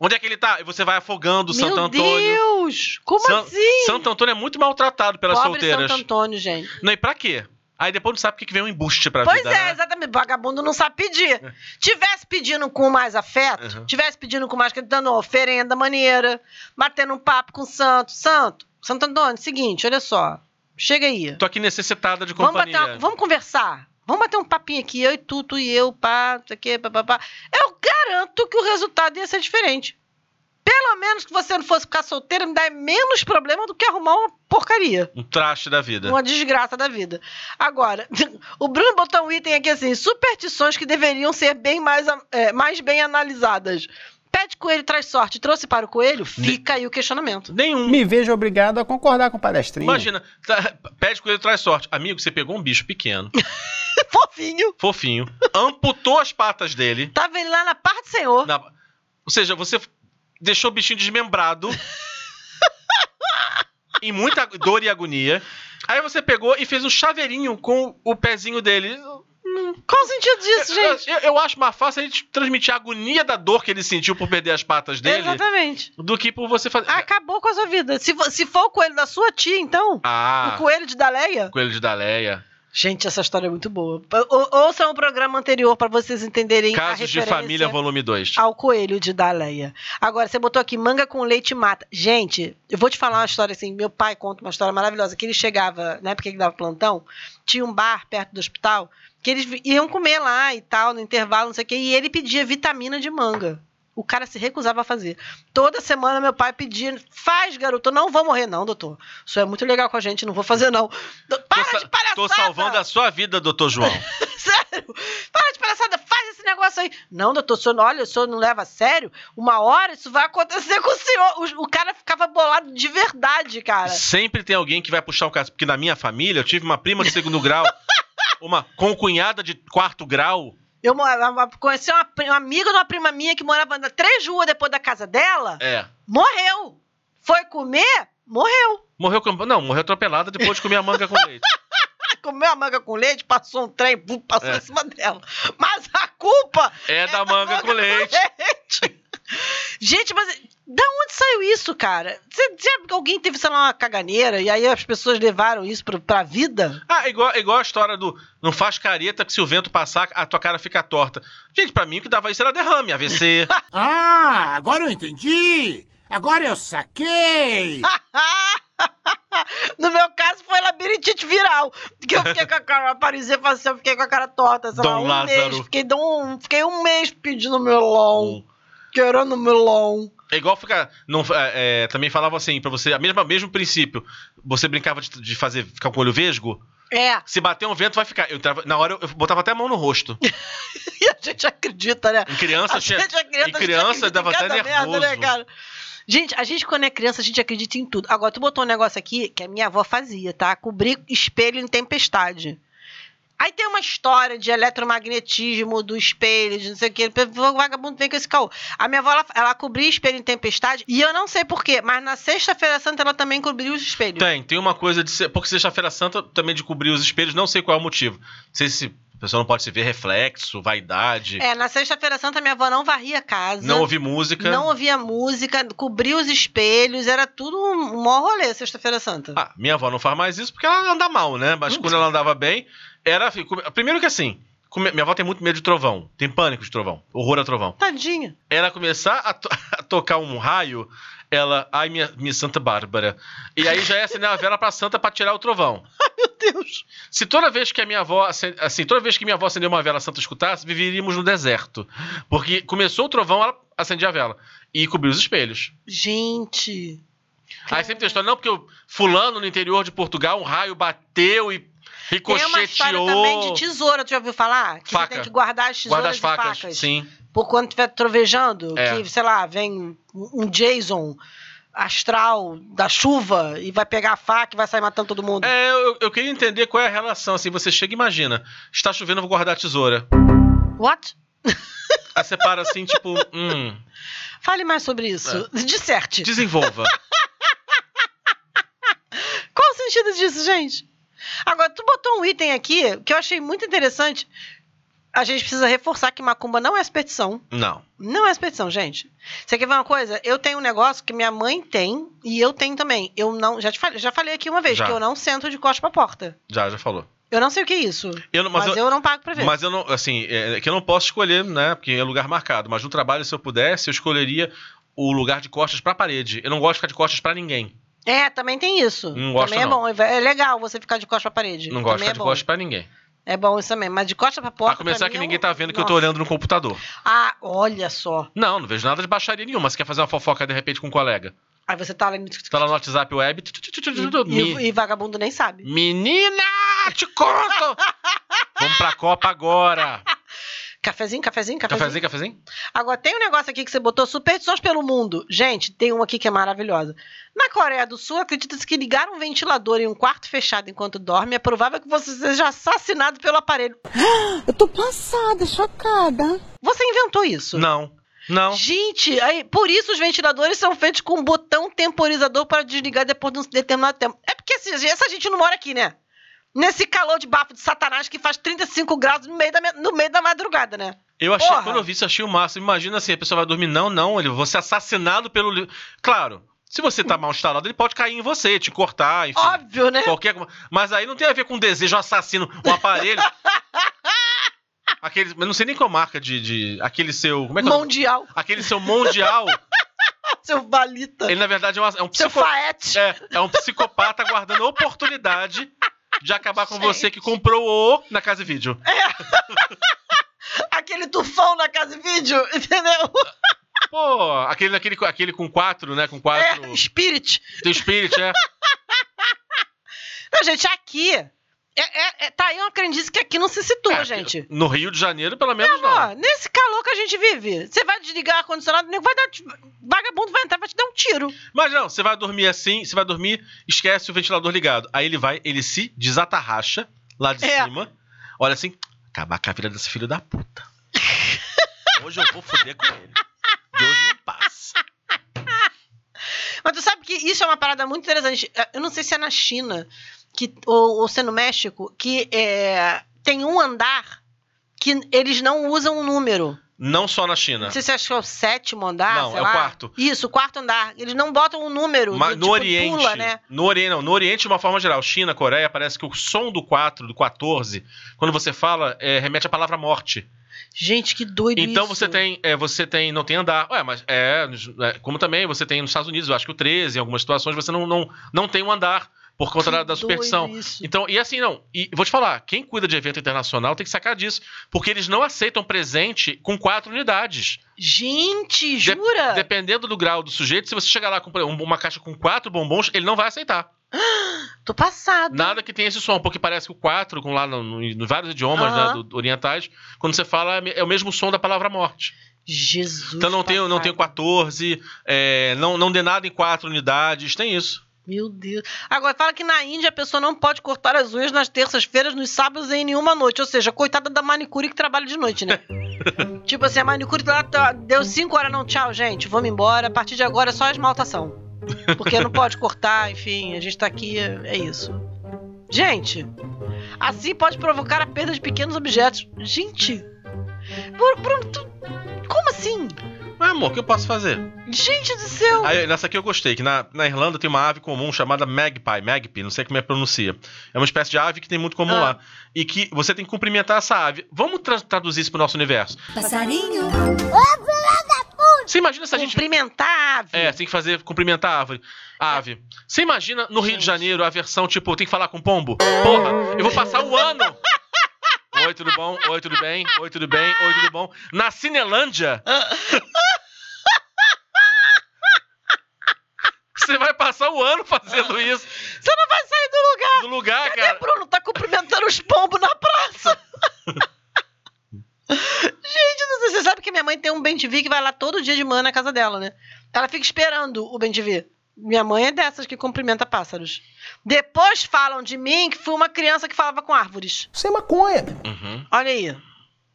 Onde é que ele tá? E você vai afogando o Meu Santo Antônio. Deus! Como San- assim? Santo Antônio é muito maltratado pelas Pobre solteiras. Santo Antônio, gente. Não, e pra quê? Aí depois não sabe porque que vem um embuste pra Pois vida, é, né? exatamente. Vagabundo não sabe pedir. Tivesse pedindo com mais afeto, Uhum. tivesse pedindo com mais dando uma oferenda maneira, batendo um papo com o santo. Santo, Santo Antônio, seguinte, olha só. Chega aí. Tô aqui necessitada de Vamos, companhia. bater uma- vamos conversar. Vamos bater um papinho aqui, eu e tu, tu e eu, pá, não sei o quê, pá, pá, pá. Eu garanto que o resultado ia ser diferente. Pelo menos que você não fosse ficar solteira, me dá menos problema do que arrumar uma porcaria. Um traste da vida. Uma desgraça da vida. Agora, o Bruno botou um item aqui assim: superstições que deveriam ser bem mais, é, mais bem analisadas. Pede coelho traz sorte, trouxe para o coelho? Fica aí o questionamento. Nenhum. Me vejo obrigado a concordar com o palestrinho. Imagina, tá, pede coelho traz sorte. Amigo, você pegou um bicho pequeno, Fofinho. fofinho, amputou as patas dele. Tava ele lá na parte do Senhor. na- ou seja, você deixou o bichinho desmembrado. em muita dor e agonia. Aí você pegou e fez um chaveirinho com o pezinho dele. Qual o sentido disso, gente? Eu, eu acho mais fácil a gente transmitir a agonia da dor que ele sentiu por perder as patas dele Exatamente. do que por você fazer. Acabou com a sua vida. Se, vo- se for o coelho da sua tia, então, Ah, o coelho de Daleia, coelho de Daleia. Gente, essa história é muito boa. Ou- Ouçam o programa anterior pra vocês entenderem Casos de Família, volume 2. ao coelho de Daleia. Agora, você botou aqui manga com leite mata. Gente, eu vou te falar uma história assim. Meu pai conta uma história maravilhosa. Que ele chegava, na época que ele dava plantão, tinha um bar perto do hospital, que eles iam comer lá e tal, no intervalo, não sei o quê, e ele pedia vitamina de manga. O cara se recusava a fazer. Toda semana meu pai pedia, faz, garoto, não vou morrer, não, doutor. Isso é muito legal com a gente, não vou fazer, não. Para Tô, de palhaçada! tô salvando a sua vida, doutor João. Sério? Para de palhaçada, faz esse negócio aí. Não, doutor, o senhor, olha, o senhor não leva a sério? Uma hora isso vai acontecer com o senhor. O, o cara ficava bolado de verdade, cara. Sempre tem alguém que vai puxar o caso. Porque na minha família, eu tive uma prima de segundo grau, uma concunhada de quarto grau. Eu morava- conheci uma, uma amiga de uma prima minha que morava na- três ruas depois da casa dela. É. Morreu. Foi comer, morreu. Morreu com... Não, morreu atropelada depois de comer a manga com leite. Comeu a manga com leite, passou um trem, passou É. em cima dela. Mas a culpa É da manga com leite. Gente, mas da onde saiu isso, cara? Você, você- alguém teve, sei lá, uma caganeira e aí as pessoas levaram isso pra, pra vida? Ah, igual, igual a história do não faz careta que se o vento passar, a tua cara fica torta. Gente, pra mim o que dava isso era derrame, AVC. Ah, agora eu entendi! Agora eu saquei! no meu caso foi labirintite viral. Que eu fiquei com a cara, parecia assim, eu fiquei com a cara torta, sei lá, Dom um Lázaro. mês. Fiquei, um, fiquei um mês pedindo melão. Querendo melão. É igual ficar. Não, é, é, também falava assim, pra você, a mesma, mesmo princípio. Você brincava de, de fazer ficar com o olho vesgo. É. Se bater um vento, vai ficar. Eu na hora eu, eu botava até a mão no rosto. E a gente acredita, né? Em criança a gente é criança, em criança gente acredita dava até cada merda, né, nervoso. Gente, a gente, quando é criança, a gente acredita em tudo. Agora, tu botou um negócio aqui que a minha avó fazia, tá? Cobrir espelho em tempestade. Aí tem uma história de eletromagnetismo do espelho, de não sei o que. O vagabundo vem com esse caô. A minha avó, ela, ela cobria espelho em tempestade, e eu não sei porquê, mas na Sexta-feira Santa ela também cobriu os espelhos. Tem, tem uma coisa de ser. Porque Sexta-feira Santa também de cobrir os espelhos, não sei qual é o motivo. Não sei se a pessoa não pode se ver reflexo, vaidade, É, na Sexta-feira Santa minha avó não varria a casa. não ouvir música. Não ouvia música, cobria os espelhos, era tudo um maior rolê, Sexta-feira Santa. Ah, minha avó não faz mais isso porque ela anda mal, né? Mas quando ela andava bem, era. assim, Primeiro que assim, minha avó tem muito medo de trovão. Tem pânico de trovão. Horror a trovão. Tadinha. Ela começar a, to- a tocar um raio, ela. Ai, minha, minha Santa Bárbara. E aí já é acender a vela pra Santa pra tirar o trovão. Meu Deus. Se toda vez que a minha avó, assim, toda vez que minha avó acendeu uma vela a Santa escutasse, viveríamos no deserto. Porque começou o trovão, ela acendia a vela. E cobriu os espelhos. Gente. Aí sempre tem a história, não, porque o fulano no interior de Portugal, um raio bateu e Tem uma história ricocheteou. também de tesoura, tu já ouviu falar? Que Faca. você tem que guardar as tesouras Guarda as e facas, facas. sim. Por quando estiver trovejando, É. que, sei lá, vem um Jason astral da chuva e vai pegar a faca e vai sair matando todo mundo. É, eu, eu queria entender qual é a relação. Assim, você chega e imagina, está chovendo, eu vou guardar a tesoura. What? Aí você para assim, tipo, hum, Fale mais sobre isso. Disserte. desenvolva. Qual o sentido disso, gente? Agora, tu botou um item aqui que eu achei muito interessante. A gente precisa reforçar que macumba não é superstição. Não. Não é superstição, gente. Você quer ver uma coisa? Eu tenho um negócio que minha mãe tem e eu tenho também. Eu não. Já, te falei, já falei aqui uma vez Já. que eu não sento de costas pra porta. Já, já falou. Eu não sei o que é isso. Eu não- mas mas eu, eu- não pago pra ver. Mas eu não, assim, é que eu não posso escolher, né? Porque é lugar marcado. Mas no trabalho, se eu pudesse, eu escolheria o lugar de costas pra parede. Eu não gosto de ficar de costas pra ninguém. É, também tem isso. Não gosto, também é não. bom. É legal você ficar de costas pra parede. Não gosto de ficar é de bom. costas pra ninguém. É bom isso também. Mas de costas pra porta. A começar pra que mim, ninguém tá vendo que eu tô olhando no computador. Ah, olha só. Não, não vejo nada de baixaria nenhuma. Você quer fazer uma fofoca de repente com um colega? Aí você tá lá no. Tá lá no WhatsApp web. E, e vagabundo nem sabe. Menina, te conto! Vamos pra Copa agora. Cafezinho, cafezinho, cafezinho. Cafezinho, cafezinho? Agora, tem um negócio aqui que você botou, superstições pelo mundo. Gente, tem uma aqui que é maravilhosa. Na Coreia do Sul, acredita-se que ligar um ventilador em um quarto fechado enquanto dorme é provável que você seja assassinado pelo aparelho. Eu tô passada, chocada. Você inventou isso? Não. Não. Gente, aí, por isso os ventiladores são feitos com um botão temporizador para desligar depois de um determinado tempo. É porque assim, essa gente não mora aqui, né? Nesse calor de bafo de satanás que faz 35 graus no meio da, no meio da madrugada, né? Eu achei, Porra. quando eu vi isso, achei o máximo. Imagina assim, a pessoa vai dormir. Não, não, ele vou ser assassinado pelo. Claro, Se você tá mal instalado, ele pode cair em você, te cortar, enfim. Óbvio, né? Qualquer... Mas aí não tem a ver com desejo assassino, um aparelho. Aquele, eu não sei nem qual marca de, de. Aquele seu. Como é que é? Mundial. Aquele seu mundial. Seu valita. Ele, na verdade, é, uma- é um Seu psico- faete. É, é um psicopata aguardando a oportunidade de acabar com Gente. você que comprou o na casa e vídeo. Aquele tufão na casa e vídeo, entendeu? Pô, aquele, aquele, aquele com quatro, né? Com quatro. É, Spirit. Tem Spirit, é. Não, gente, aqui. É, é- é- tá aí uma crendice que aqui não se situa, É, gente. No Rio de Janeiro, pelo menos, não. Ó, nesse calor que a gente vive, você vai desligar o ar-condicionado, o nego vai dar. Vagabundo vai entrar, vai te dar um tiro. Mas não, você vai dormir assim, você vai dormir, esquece o ventilador ligado. Aí ele vai, ele se desatarracha lá de É. cima. Olha assim, acabar com a vida desse filho da puta. Hoje eu vou foder com ele. De hoje não passa. Mas tu sabe que isso é uma parada muito interessante. É, Eu não sei se é na China que, ou, ou se é no México, que é, tem um andar que eles não usam o número. Não só na China. Não sei se acho que é o sétimo andar, Não, é o lá. quarto. Isso, o quarto andar. Eles não botam o número. Mas do, no tipo, Oriente, Pula, né? no Oriente, não, no Oriente de uma forma geral, China, Coreia, parece que o som do 4, do 14, quando você fala, é, remete à palavra morte. Gente, que doido Então isso. você tem, é, você tem, não tem andar. Ué, mas é, é, como também você tem nos Estados Unidos, eu acho que o 13, em algumas situações, você não, não, não tem um andar por conta da, da superstição. isso. Então, e assim, não. E vou te falar, quem cuida de evento internacional tem que sacar disso. Porque eles não aceitam presente com quatro unidades. Gente, De- jura? dependendo do grau do sujeito, se você chegar lá com um- uma caixa com quatro bombons, ele não vai aceitar. Tô passado. Nada que tenha esse som, porque parece que o 4, com lá no, vários idiomas Aham. né, do- do- orientais, quando você fala, é o mesmo som da palavra morte. Jesus. Então não tem, não tem o 14, é, não, não dê nada em quatro unidades, tem isso. Meu Deus. Agora, fala que na Índia a pessoa não pode cortar as unhas nas terças-feiras, nos sábados e em nenhuma noite. Ou seja, coitada da manicure que trabalha de noite, né? tipo assim, a manicure lá tá- deu 5 horas, não, tchau, gente, vamos embora. A partir de agora é só esmaltação. Porque não pode cortar, enfim, a gente tá aqui, é isso. Gente, assim pode provocar a perda de pequenos objetos. Gente, Bruno, Bruno, tu- como assim? Mas, amor, o que eu posso fazer? Gente do céu! Aí, nessa aqui eu gostei, que na, na Irlanda tem uma ave comum chamada magpie, magpie, não sei como é que pronuncia. É uma espécie de ave que tem muito comum Ah. lá. E que você tem que cumprimentar essa ave. Vamos tra- traduzir isso pro nosso universo. Passarinho. Você imagina se a gente Cumprimentar a ave. É, tem que fazer, cumprimentar a árvore. A ave. Você imagina no Rio de Janeiro a versão, tipo, tem que falar com pombo? Porra, eu vou passar o ano. Oi, tudo bom? Oi, tudo bem? Oi, tudo bem? Oi, tudo bom? Na Cinelândia? Você vai passar o ano fazendo isso Você não vai sair do lugar! no lugar, Cadê cara. Bruno? Tá cumprimentando os pombos na praça. Gente, você sabe que minha mãe tem um bem que vai lá todo dia de manhã na casa dela, né? Ela fica esperando o bem Minha mãe é dessas que cumprimenta pássaros. Depois falam de mim que fui uma criança que falava com árvores. Sem maconha. Uhum. Olha aí.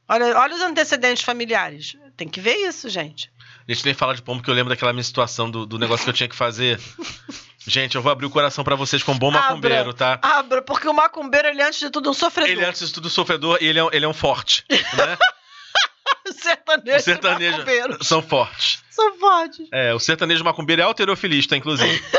Olha, olha os antecedentes familiares. Tem que ver isso, gente. A gente nem fala de pombo, que eu lembro daquela minha situação do, do negócio que eu tinha que fazer. Gente, eu vou abrir o coração pra vocês com um bom macumbeiro, tá? Abra, porque o macumbeiro, ele é, antes de tudo um sofredor. Ele, antes de tudo, sofredor e ele é, um- ele é um forte, né? sertanejo, O sertanejo macumbeiro. são fortes. São fortes. É, o sertanejo macumbeiro é alterofilista, inclusive.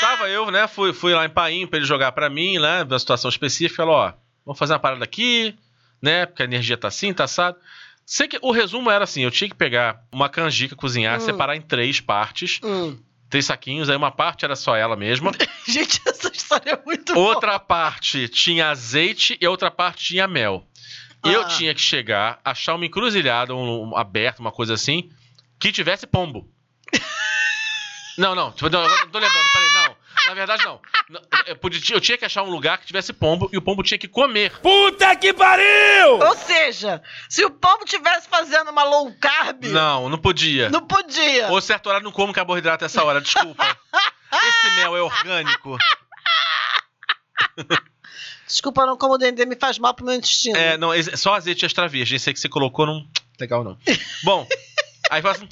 Tava eu, né? Fui, fui lá em Paim pra ele jogar pra mim, né? Numa situação específica. Falou, ó, vamos fazer uma parada aqui, né? Porque a energia tá assim, tá assado. Sei que o resumo era assim: eu tinha que pegar uma canjica, cozinhar, Hum. separar em três partes, Hum. três saquinhos, aí uma parte era só ela mesma. Gente, essa história é muito boa. outra parte tinha azeite e outra parte tinha mel. Eu Ah. tinha que chegar, achar uma encruzilhada, um, um aberto, uma coisa assim, que tivesse pombo. não, não, tipo, não, não tô lembrando, peraí, não. Na verdade, não. Não, Eu, podia- eu tinha que achar um lugar que tivesse pombo e o pombo tinha que comer. Puta que pariu! Ou seja, se o pombo tivesse fazendo uma low carb, Não, não podia. não podia. Ou certo horário não como carboidrato essa hora, desculpa. Esse mel é orgânico. Desculpa, não como o dendê me faz mal pro meu intestino. É, não, só azeite extra virgem. Esse aí que você colocou não. Legal, não. Bom, aí fala assim.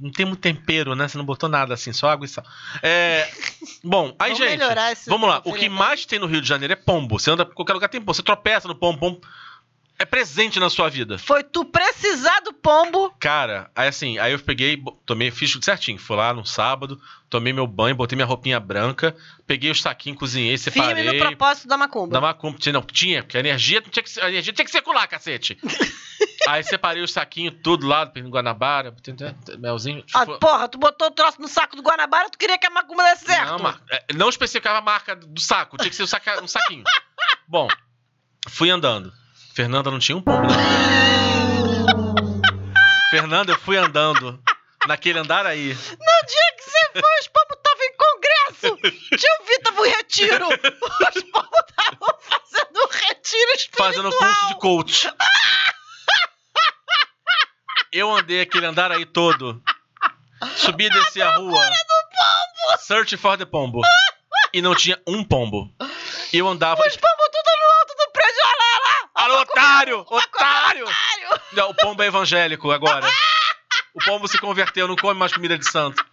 Não tem muito tempero, né? Você não botou nada assim, só água e sal. É, bom, aí, Vamos gente. melhorar esse Vamos lá. O que mais tem no Rio de Janeiro é pombo. Você anda por qualquer lugar, tem pombo. Você tropeça no pombo, pombo. É presente na sua vida. Foi tu precisar do pombo. Cara, aí assim, aí eu peguei, tomei, fiz tudo certinho. Fui lá no sábado, tomei meu banho, botei minha roupinha branca, peguei o saquinho, cozinhei, Firme separei. no propósito da macumba. Da macumba. Não, tinha, porque a energia tinha que, a energia tinha que circular, cacete. aí separei o saquinho tudo lá, no Guanabara, melzinho. Ah, porra, tu botou o troço no saco do Guanabara, tu queria que a macumba desse certo. Não, mar- é, não especificava a marca do saco, tinha que ser um, saca- um saquinho. Bom, fui andando. Fernanda não tinha um pombo na. Fernanda, eu fui andando naquele andar aí. No dia que você foi, os pombos estavam em congresso. Tio Vitor em retiro. Os pombos estavam fazendo um retiro espiritual. fazendo curso de coach. Eu andei aquele andar aí todo. Subi e desci a rua. Search for the pombo. E não tinha um pombo. Eu andava. Os pombos tudo no alto do prédio. Olha lá, olha lá. Alô, otário! Otário! Não, o pombo é evangélico agora. O pombo se converteu, não come mais comida de santo.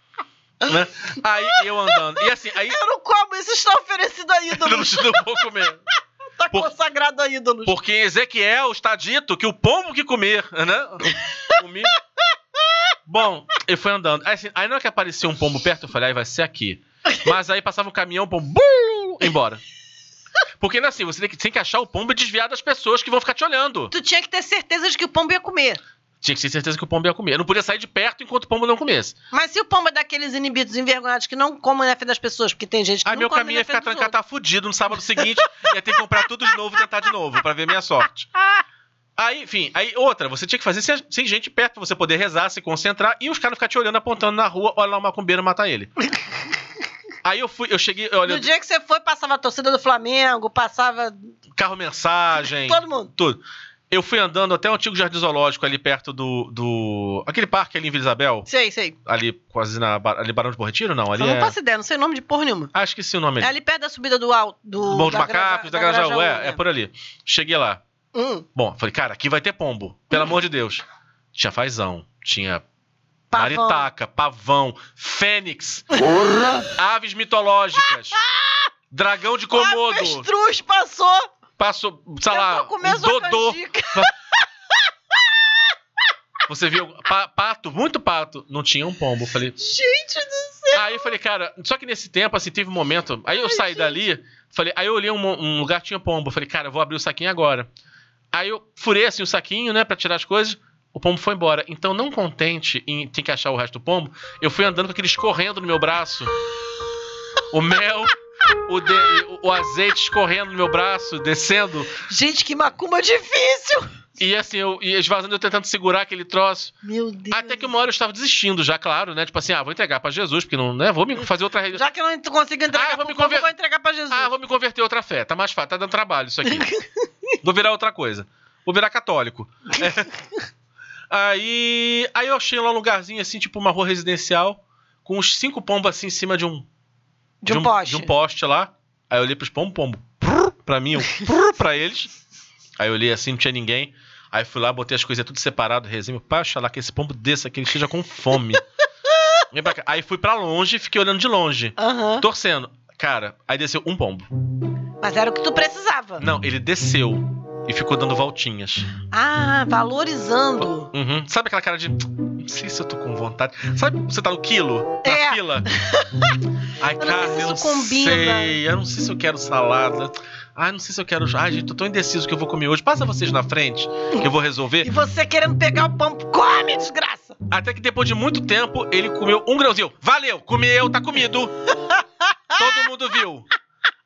Né? Aí eu andando. E assim, aí. Eu não como, isso está oferecido a Eu não, ídolos. não vou comer. Tá por- consagrado a ídolos. Porque em Ezequiel está dito que o pombo que comer, né? Comi. Bom, eu fui andando. Aí, assim, aí na hora que apareceu um pombo perto, eu falei, aí vai ser aqui. Mas aí passava um caminhão, o pombo, bum, embora. Porque ainda assim, você tem que, tem que achar o pombo e desviar das pessoas que vão ficar te olhando. Tu tinha que ter certeza de que o pombo ia comer. Tinha que ter certeza que o pombo ia comer. Eu não podia sair de perto enquanto o pombo não comesse. Mas se o pombo é daqueles inibidos envergonhados que não comem na frente das pessoas, porque tem gente que Aí não meu come caminho ia ficar frente dos trancado, tá fudido no sábado seguinte, ia ter que comprar tudo de novo e tentar de novo, pra ver minha sorte. Aí, enfim, aí outra, você tinha que fazer sem, sem gente perto pra você poder rezar, se concentrar e os caras ficar te olhando, apontando na rua, olha lá o macumbeiro matar ele. Aí eu fui, eu cheguei, olha, No dia que você foi, passava a torcida do Flamengo, passava carro mensagem, todo mundo. tudo. Eu fui andando até o antigo jardim zoológico ali perto do. do aquele parque ali em Vila Isabel, Sei, sei. ali quase na. Ali Barão de Bom Retiro? Não, ali Eu não é. faço ideia, não sei o nome de porra nenhuma. Ah, esqueci o nome É ali. ali perto da subida do alto. Do, Bom dos da Macacos, da Graja- Grajaú, é, né? é por ali. Cheguei lá. Hum, Bom, falei, cara, aqui vai ter pombo. Pelo amor de Deus. Tinha fazão, tinha pavão. maritaca, pavão, fênix, aves mitológicas, dragão de Komodo, avestruz passou. passou, sei lá, dodô. Você viu, pa- pato, muito pato, não tinha um pombo. Falei, Gente do céu. Aí eu falei, cara, só que nesse tempo, assim, teve um momento. Aí eu saí dali, falei, aí eu olhei um, um lugar que tinha pombo. Falei, cara, eu vou abrir o saquinho agora. Aí eu furei assim o saquinho, né, pra tirar as coisas. O pombo foi embora. Então, não contente em ter que achar o resto do pombo, eu fui andando com aquele escorrendo no meu braço. O mel, o, de- o- azeite escorrendo no meu braço, descendo. Gente, que macumba difícil. E assim, eu e esvazando, eu tentando segurar aquele troço. Meu Deus. Até que uma hora eu estava desistindo já, claro, né? Tipo assim, ah, vou entregar pra Jesus, porque não, né? Vou me fazer outra religião. Já que eu não consigo entregar Ah, vou me conver- vou entregar pra Jesus. Ah, vou me converter a outra fé. Tá mais fácil, tá dando trabalho isso aqui. vou virar outra coisa. Vou virar católico. É. Aí, aí eu achei lá um lugarzinho assim, tipo uma rua residencial, com uns cinco pombos assim em cima de um de um poste. de um poste lá. Aí eu olhei pros pombos, pombo, prrr, pra mim, um prrr pra eles. Aí eu olhei assim, não tinha ninguém. Aí fui lá, botei as coisas tudo separado, rezei, pai, oxalá que esse pombo desça, que ele esteja com fome. Aí fui pra longe, fiquei olhando de longe, Aham. torcendo. Cara, aí desceu um pombo. Mas era o que tu precisava. Não, ele desceu e ficou dando voltinhas. Ah, valorizando. Uhum. Sabe aquela cara de. Não sei se eu tô com vontade. Sabe, você tá no quilo? Na É. fila? Ai, Eu não cara, sei se eu não sei. Eu não sei se eu quero salada. Ai, não sei se eu quero. Ai, gente, tô tão indeciso que eu vou comer hoje. Passa vocês na frente, que eu vou resolver. E você querendo pegar o pombo, come, desgraça. Até que depois de muito tempo, ele comeu um grãozinho. Valeu, comeu, tá comido. Todo mundo viu.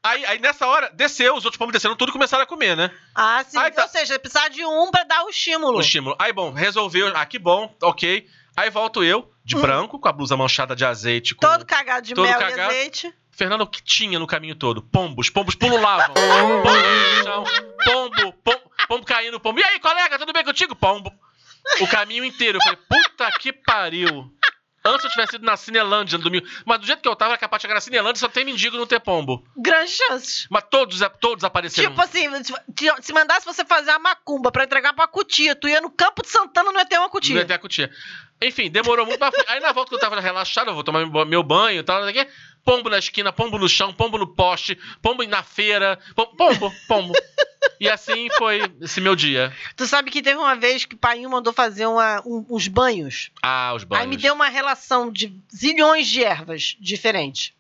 Aí, aí nessa hora, desceu, os outros pombos desceram tudo e começaram a comer, né? Ah, sim. Ai, tá. Ou seja, precisar de um pra dar o estímulo. O estímulo. Aí, bom, resolveu. Ah, que bom, ok. Aí volto eu, de branco, com a blusa manchada de azeite. Com... Hum. Todo cagado de Todo mel cagado. e azeite. Fernando, o que tinha no caminho todo? Pombos, pombos pululavam. pombo no chão, pombo, pombo, pombo caindo, pombo. E aí, colega, tudo bem contigo? Pombo. O caminho inteiro. Eu falei, puta que pariu. Antes eu tivesse ido na Cinelândia no domingo. Mas do jeito que eu tava, era capaz de chegar na Cinelândia só tem mendigo e não ter pombo. Grandes chances. Mas todos, todos apareceram. Tipo assim, se- se mandasse você fazer uma macumba pra entregar pra cutia, tu ia no campo de Santana, não ia ter uma Não cutia. ia ter a cutia. Enfim, demorou muito. Fui. Aí na volta que eu tava relaxado, eu vou tomar meu- meu banho e tal, não sei o quê. Pombo na esquina, pombo no chão, pombo no poste, pombo na feira. Pombo, pombo. pombo. E assim foi esse meu dia. Tu sabe que teve uma vez que o pai mandou fazer uma- um- uns banhos. Ah, os banhos. Aí me deu uma relação de zilhões de ervas diferentes.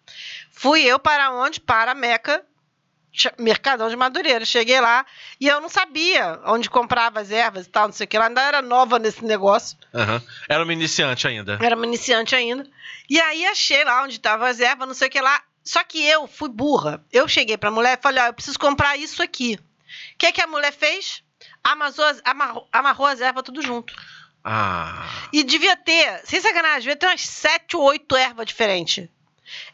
Fui eu para onde? Para Meca, Mercadão de Madureira. Cheguei lá e eu não sabia onde comprava as ervas e tal, não sei o que lá. Ainda era nova nesse negócio. Aham. Era uma iniciante ainda. Era uma iniciante ainda. E aí achei lá onde estavam as ervas, não sei o que lá. Só que eu fui burra. Eu cheguei pra mulher e falei, ó, eu preciso comprar isso aqui. O que, que a mulher fez? Amassou as- amarrou, amarrou as ervas tudo junto. Ah. E devia ter, sem sacanagem, devia ter umas sete ou oito ervas diferentes.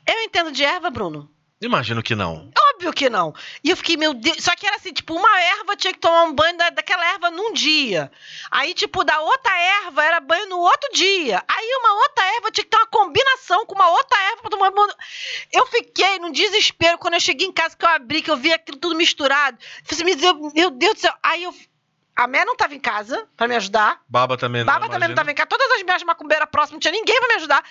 Eu entendo de erva, Bruno. Imagino que não. Óbvio que não. E eu fiquei, meu Deus. Só que era assim, tipo, uma erva tinha que tomar um banho da- daquela erva num dia. Aí, tipo, da outra erva era banho no outro dia. Aí uma outra erva tinha que ter uma combinação com uma outra erva pra tomar banho. Eu fiquei num desespero quando eu cheguei em casa, que eu abri, que eu vi aquilo tudo misturado. Falei assim, meu, Deus do céu. Aí eu. A Mé não tava em casa pra me ajudar. Baba também não. Baba também não imagino. tava em casa. Todas as minhas macumbeiras próximas, não tinha ninguém pra me ajudar.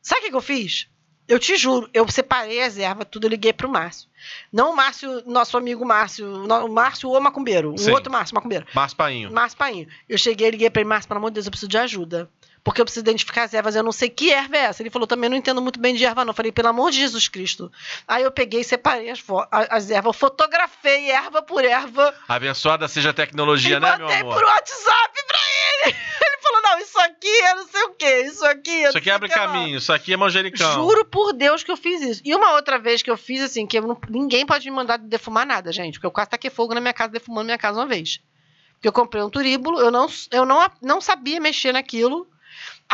Sabe o que, que eu fiz? Eu te juro, eu separei as ervas, tudo, eu liguei pro Márcio. Não o Márcio, nosso amigo Márcio, o Márcio o macumbeiro, o Sim. outro Márcio, macumbeiro. Márcio Painho. Márcio Painho. Eu cheguei, liguei pra ele, Márcio, pelo amor de Deus, eu preciso de ajuda. Porque eu preciso identificar as ervas, eu não sei que erva é essa. Ele falou, também não entendo muito bem de erva, não. Eu falei, pelo amor de Jesus Cristo. Aí eu peguei e separei as, as ervas, eu fotografei erva por erva. Abençoada seja a tecnologia, e né, meu mandei amor? por WhatsApp pra ele. Falou, não, isso aqui é não sei o quê, isso aqui é Isso aqui abre caminho, isso aqui é manjericão. Juro por Deus que eu fiz isso. E uma outra vez que eu fiz assim, que eu não- ninguém pode me mandar defumar nada, gente. Porque eu quase taquei fogo na minha casa, defumando minha casa uma vez. Porque eu comprei um turíbulo, eu não, eu não, não sabia mexer naquilo.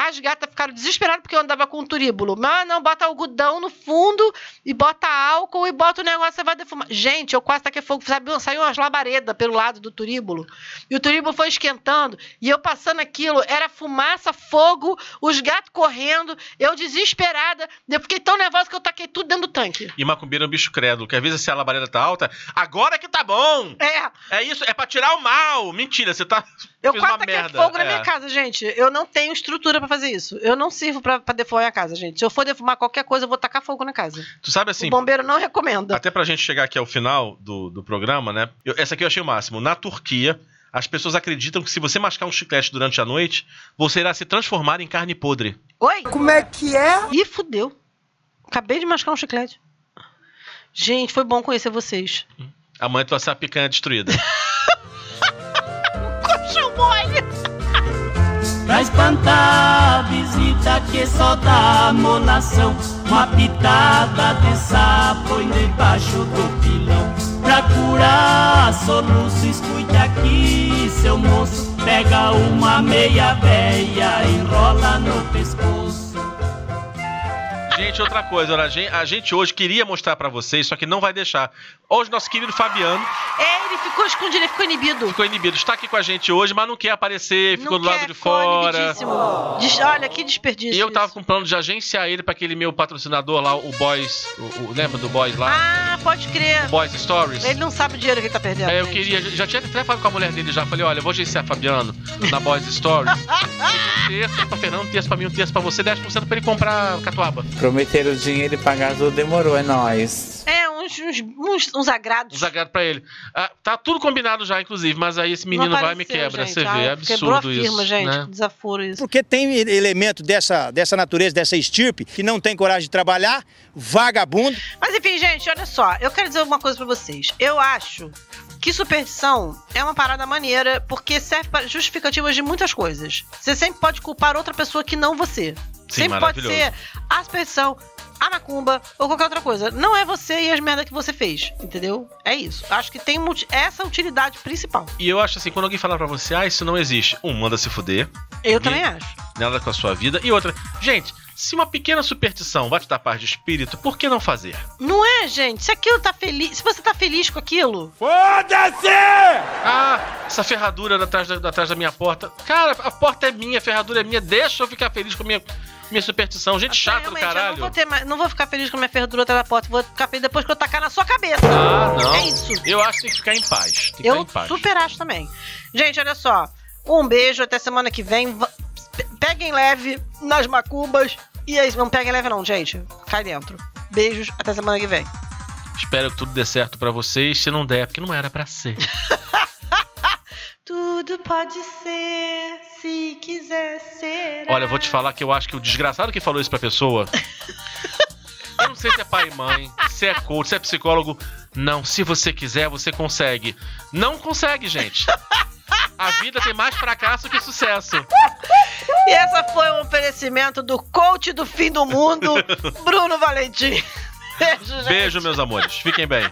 As gatas ficaram desesperadas porque eu andava com um turíbulo. Mas não, bota algodão no fundo e bota álcool e bota o negócio, você vai defumar. Gente, eu quase taquei fogo, sabe? Saiu umas labaredas pelo lado do turíbulo. E o turíbulo foi esquentando. E eu passando aquilo, era fumaça, fogo, os gatos correndo, eu desesperada. Eu fiquei tão nervosa que eu taquei tudo dentro do tanque. E macumbeiro é um bicho crédulo, que às vezes se a labareda tá alta, agora que tá bom! É. É isso, é pra tirar o mal! Mentira, você tá. Eu quase taquei merda. fogo na é. minha casa, gente. Eu não tenho estrutura pra fazer isso. Eu não sirvo pra, pra defumar minha casa, gente. Se eu for defumar qualquer coisa, eu vou tacar fogo na casa. Tu sabe assim. o bombeiro não recomenda. Até pra gente chegar aqui ao final do, do programa, né? eu- essa aqui eu achei o máximo. Na Turquia, as pessoas acreditam que se você mascar um chiclete durante a noite, você irá se transformar em carne podre. Oi? Como é que é? Ih, fudeu. Acabei de mascar um chiclete. Gente, foi bom conhecer vocês. Amanhã tu vai ser a picanha destruída. Colchão mole! Pra espantar a visita que só dá molação Uma pitada de sapo debaixo do pilão. Pra curar soluço, escute aqui, seu moço. Pega uma meia véia, enrola no pescoço gente, outra coisa, a gente, a gente hoje queria mostrar pra vocês, só que não vai deixar. Hoje, nosso querido Fabiano É, ele ficou escondido, ele ficou inibido. ficou inibido. Está aqui com a gente hoje, mas não quer aparecer, ficou Não do lado quer, de ficou fora. Olha, que desperdício. E eu tava com plano de agenciar ele pra aquele meu patrocinador lá, o Boys. O, o- lembra do Boys lá? Ah, pode crer. O Boys Stories. Ele não sabe o dinheiro que ele tá perdendo. É, eu gente. queria, já tinha até falado com a mulher dele já. Falei, olha, eu vou agenciar Fabiano na Boys Stories. um terço pra Fernando, um terço pra mim, um terço pra você, 10% pra ele comprar catuaba. Prometeram o dinheiro e pagar tudo demorou, é nóis. É, uns, uns, uns, uns agrados. Um zagrado pra ele. Ah, tá tudo combinado já, inclusive, mas aí esse menino Não vai e me apareceu, quebra. gente. Você vê, Ai, é Quebrou a absurdo firma, isso. gente. né? Desaforo isso. Porque tem elemento dessa, dessa natureza, dessa estirpe, que não tem coragem de trabalhar, vagabundo. Mas enfim, gente, olha só. Eu quero dizer uma coisa pra vocês. Eu acho que superstição é uma parada maneira porque serve para justificativas de muitas coisas. Você sempre pode culpar outra pessoa que não você. Sim, sempre pode ser a superstição, a macumba ou qualquer outra coisa. Não é você e as merdas que você fez, entendeu? É isso. Acho que tem essa utilidade principal. E eu acho assim, quando alguém falar pra você, ah, isso não existe. Um, manda se fuder. Eu também acho. Nada com a sua vida. E outra, gente, se uma pequena superstição vai te dar paz de espírito, por que não fazer? Não é, gente? Se aquilo tá feliz. Se você tá feliz com aquilo. Foda-se! Ah, essa ferradura atrás da, atrás da minha porta. Cara, a porta é minha, a ferradura é minha. Deixa eu ficar feliz com a minha, minha superstição. Gente chata do Realmente, eu não caralho. vou, ter mais- não vou ficar feliz com a minha ferradura atrás da porta. Vou ficar feliz depois que eu tacar na sua cabeça. Ah, não. É isso. Eu acho que tem que ficar em paz. Tem que ficar Eu em paz. super acho também. Gente, olha só. Um beijo, até semana que vem. Peguem leve nas macumbas. E é isso. Não peguem leve, não, gente. Cai dentro. Beijos, até semana que vem. Espero que tudo dê certo pra vocês. Se não der, é porque não era pra ser. Tudo pode ser, se quiser ser. Olha, eu vou te falar que eu acho que o desgraçado que falou isso pra pessoa. Eu não sei se é pai e mãe, se é coach, se é psicólogo. Não, se você quiser, você consegue. Não consegue, gente. A vida tem mais fracasso que sucesso. E essa foi um oferecimento do coach do fim do mundo, Bruno Valentim. Beijo. Beijo, meus amores. Fiquem bem.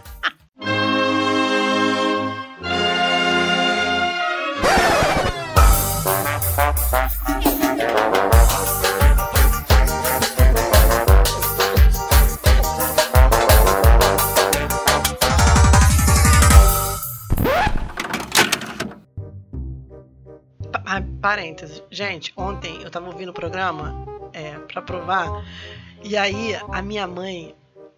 Parênteses. Gente, ontem eu tava ouvindo o programa é, pra provar. E aí, a minha mãe.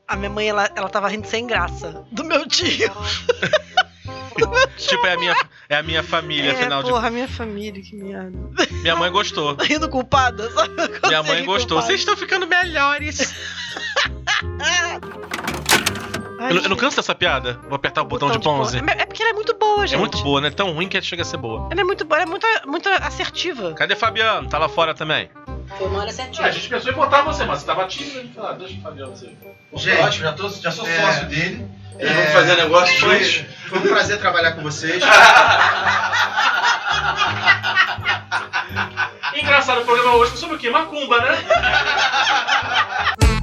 A minha mãe, ela, ela tava rindo sem graça do meu tio. Tipo, é a minha, é a minha família, é, afinal de porra, minha família, que merda. Minha mãe gostou. Rindo culpada, sabe? Minha mãe gostou. culpada. Vocês estão ficando melhores. Ai, Eu, não- eu não canso dessa piada. Vou apertar o botão, de pause. É porque ela é muito boa, gente. É muito boa, né? Tão ruim que chega a ser boa. Ela é muito boa, ela é muito, muito assertiva. Cadê Fabiano? Tá lá fora também. Foi uma hora certinha. a gente pensou em botar você, mas você tava tímido. A gente falou, ah, deixa o Fabiano ser. Gente, já, tô, já sou É. sócio dele. Eles vão fazer negócio foi, juntos. foi um prazer trabalhar com vocês. Engraçado, o programa hoje foi sobre o quê? Macumba, né?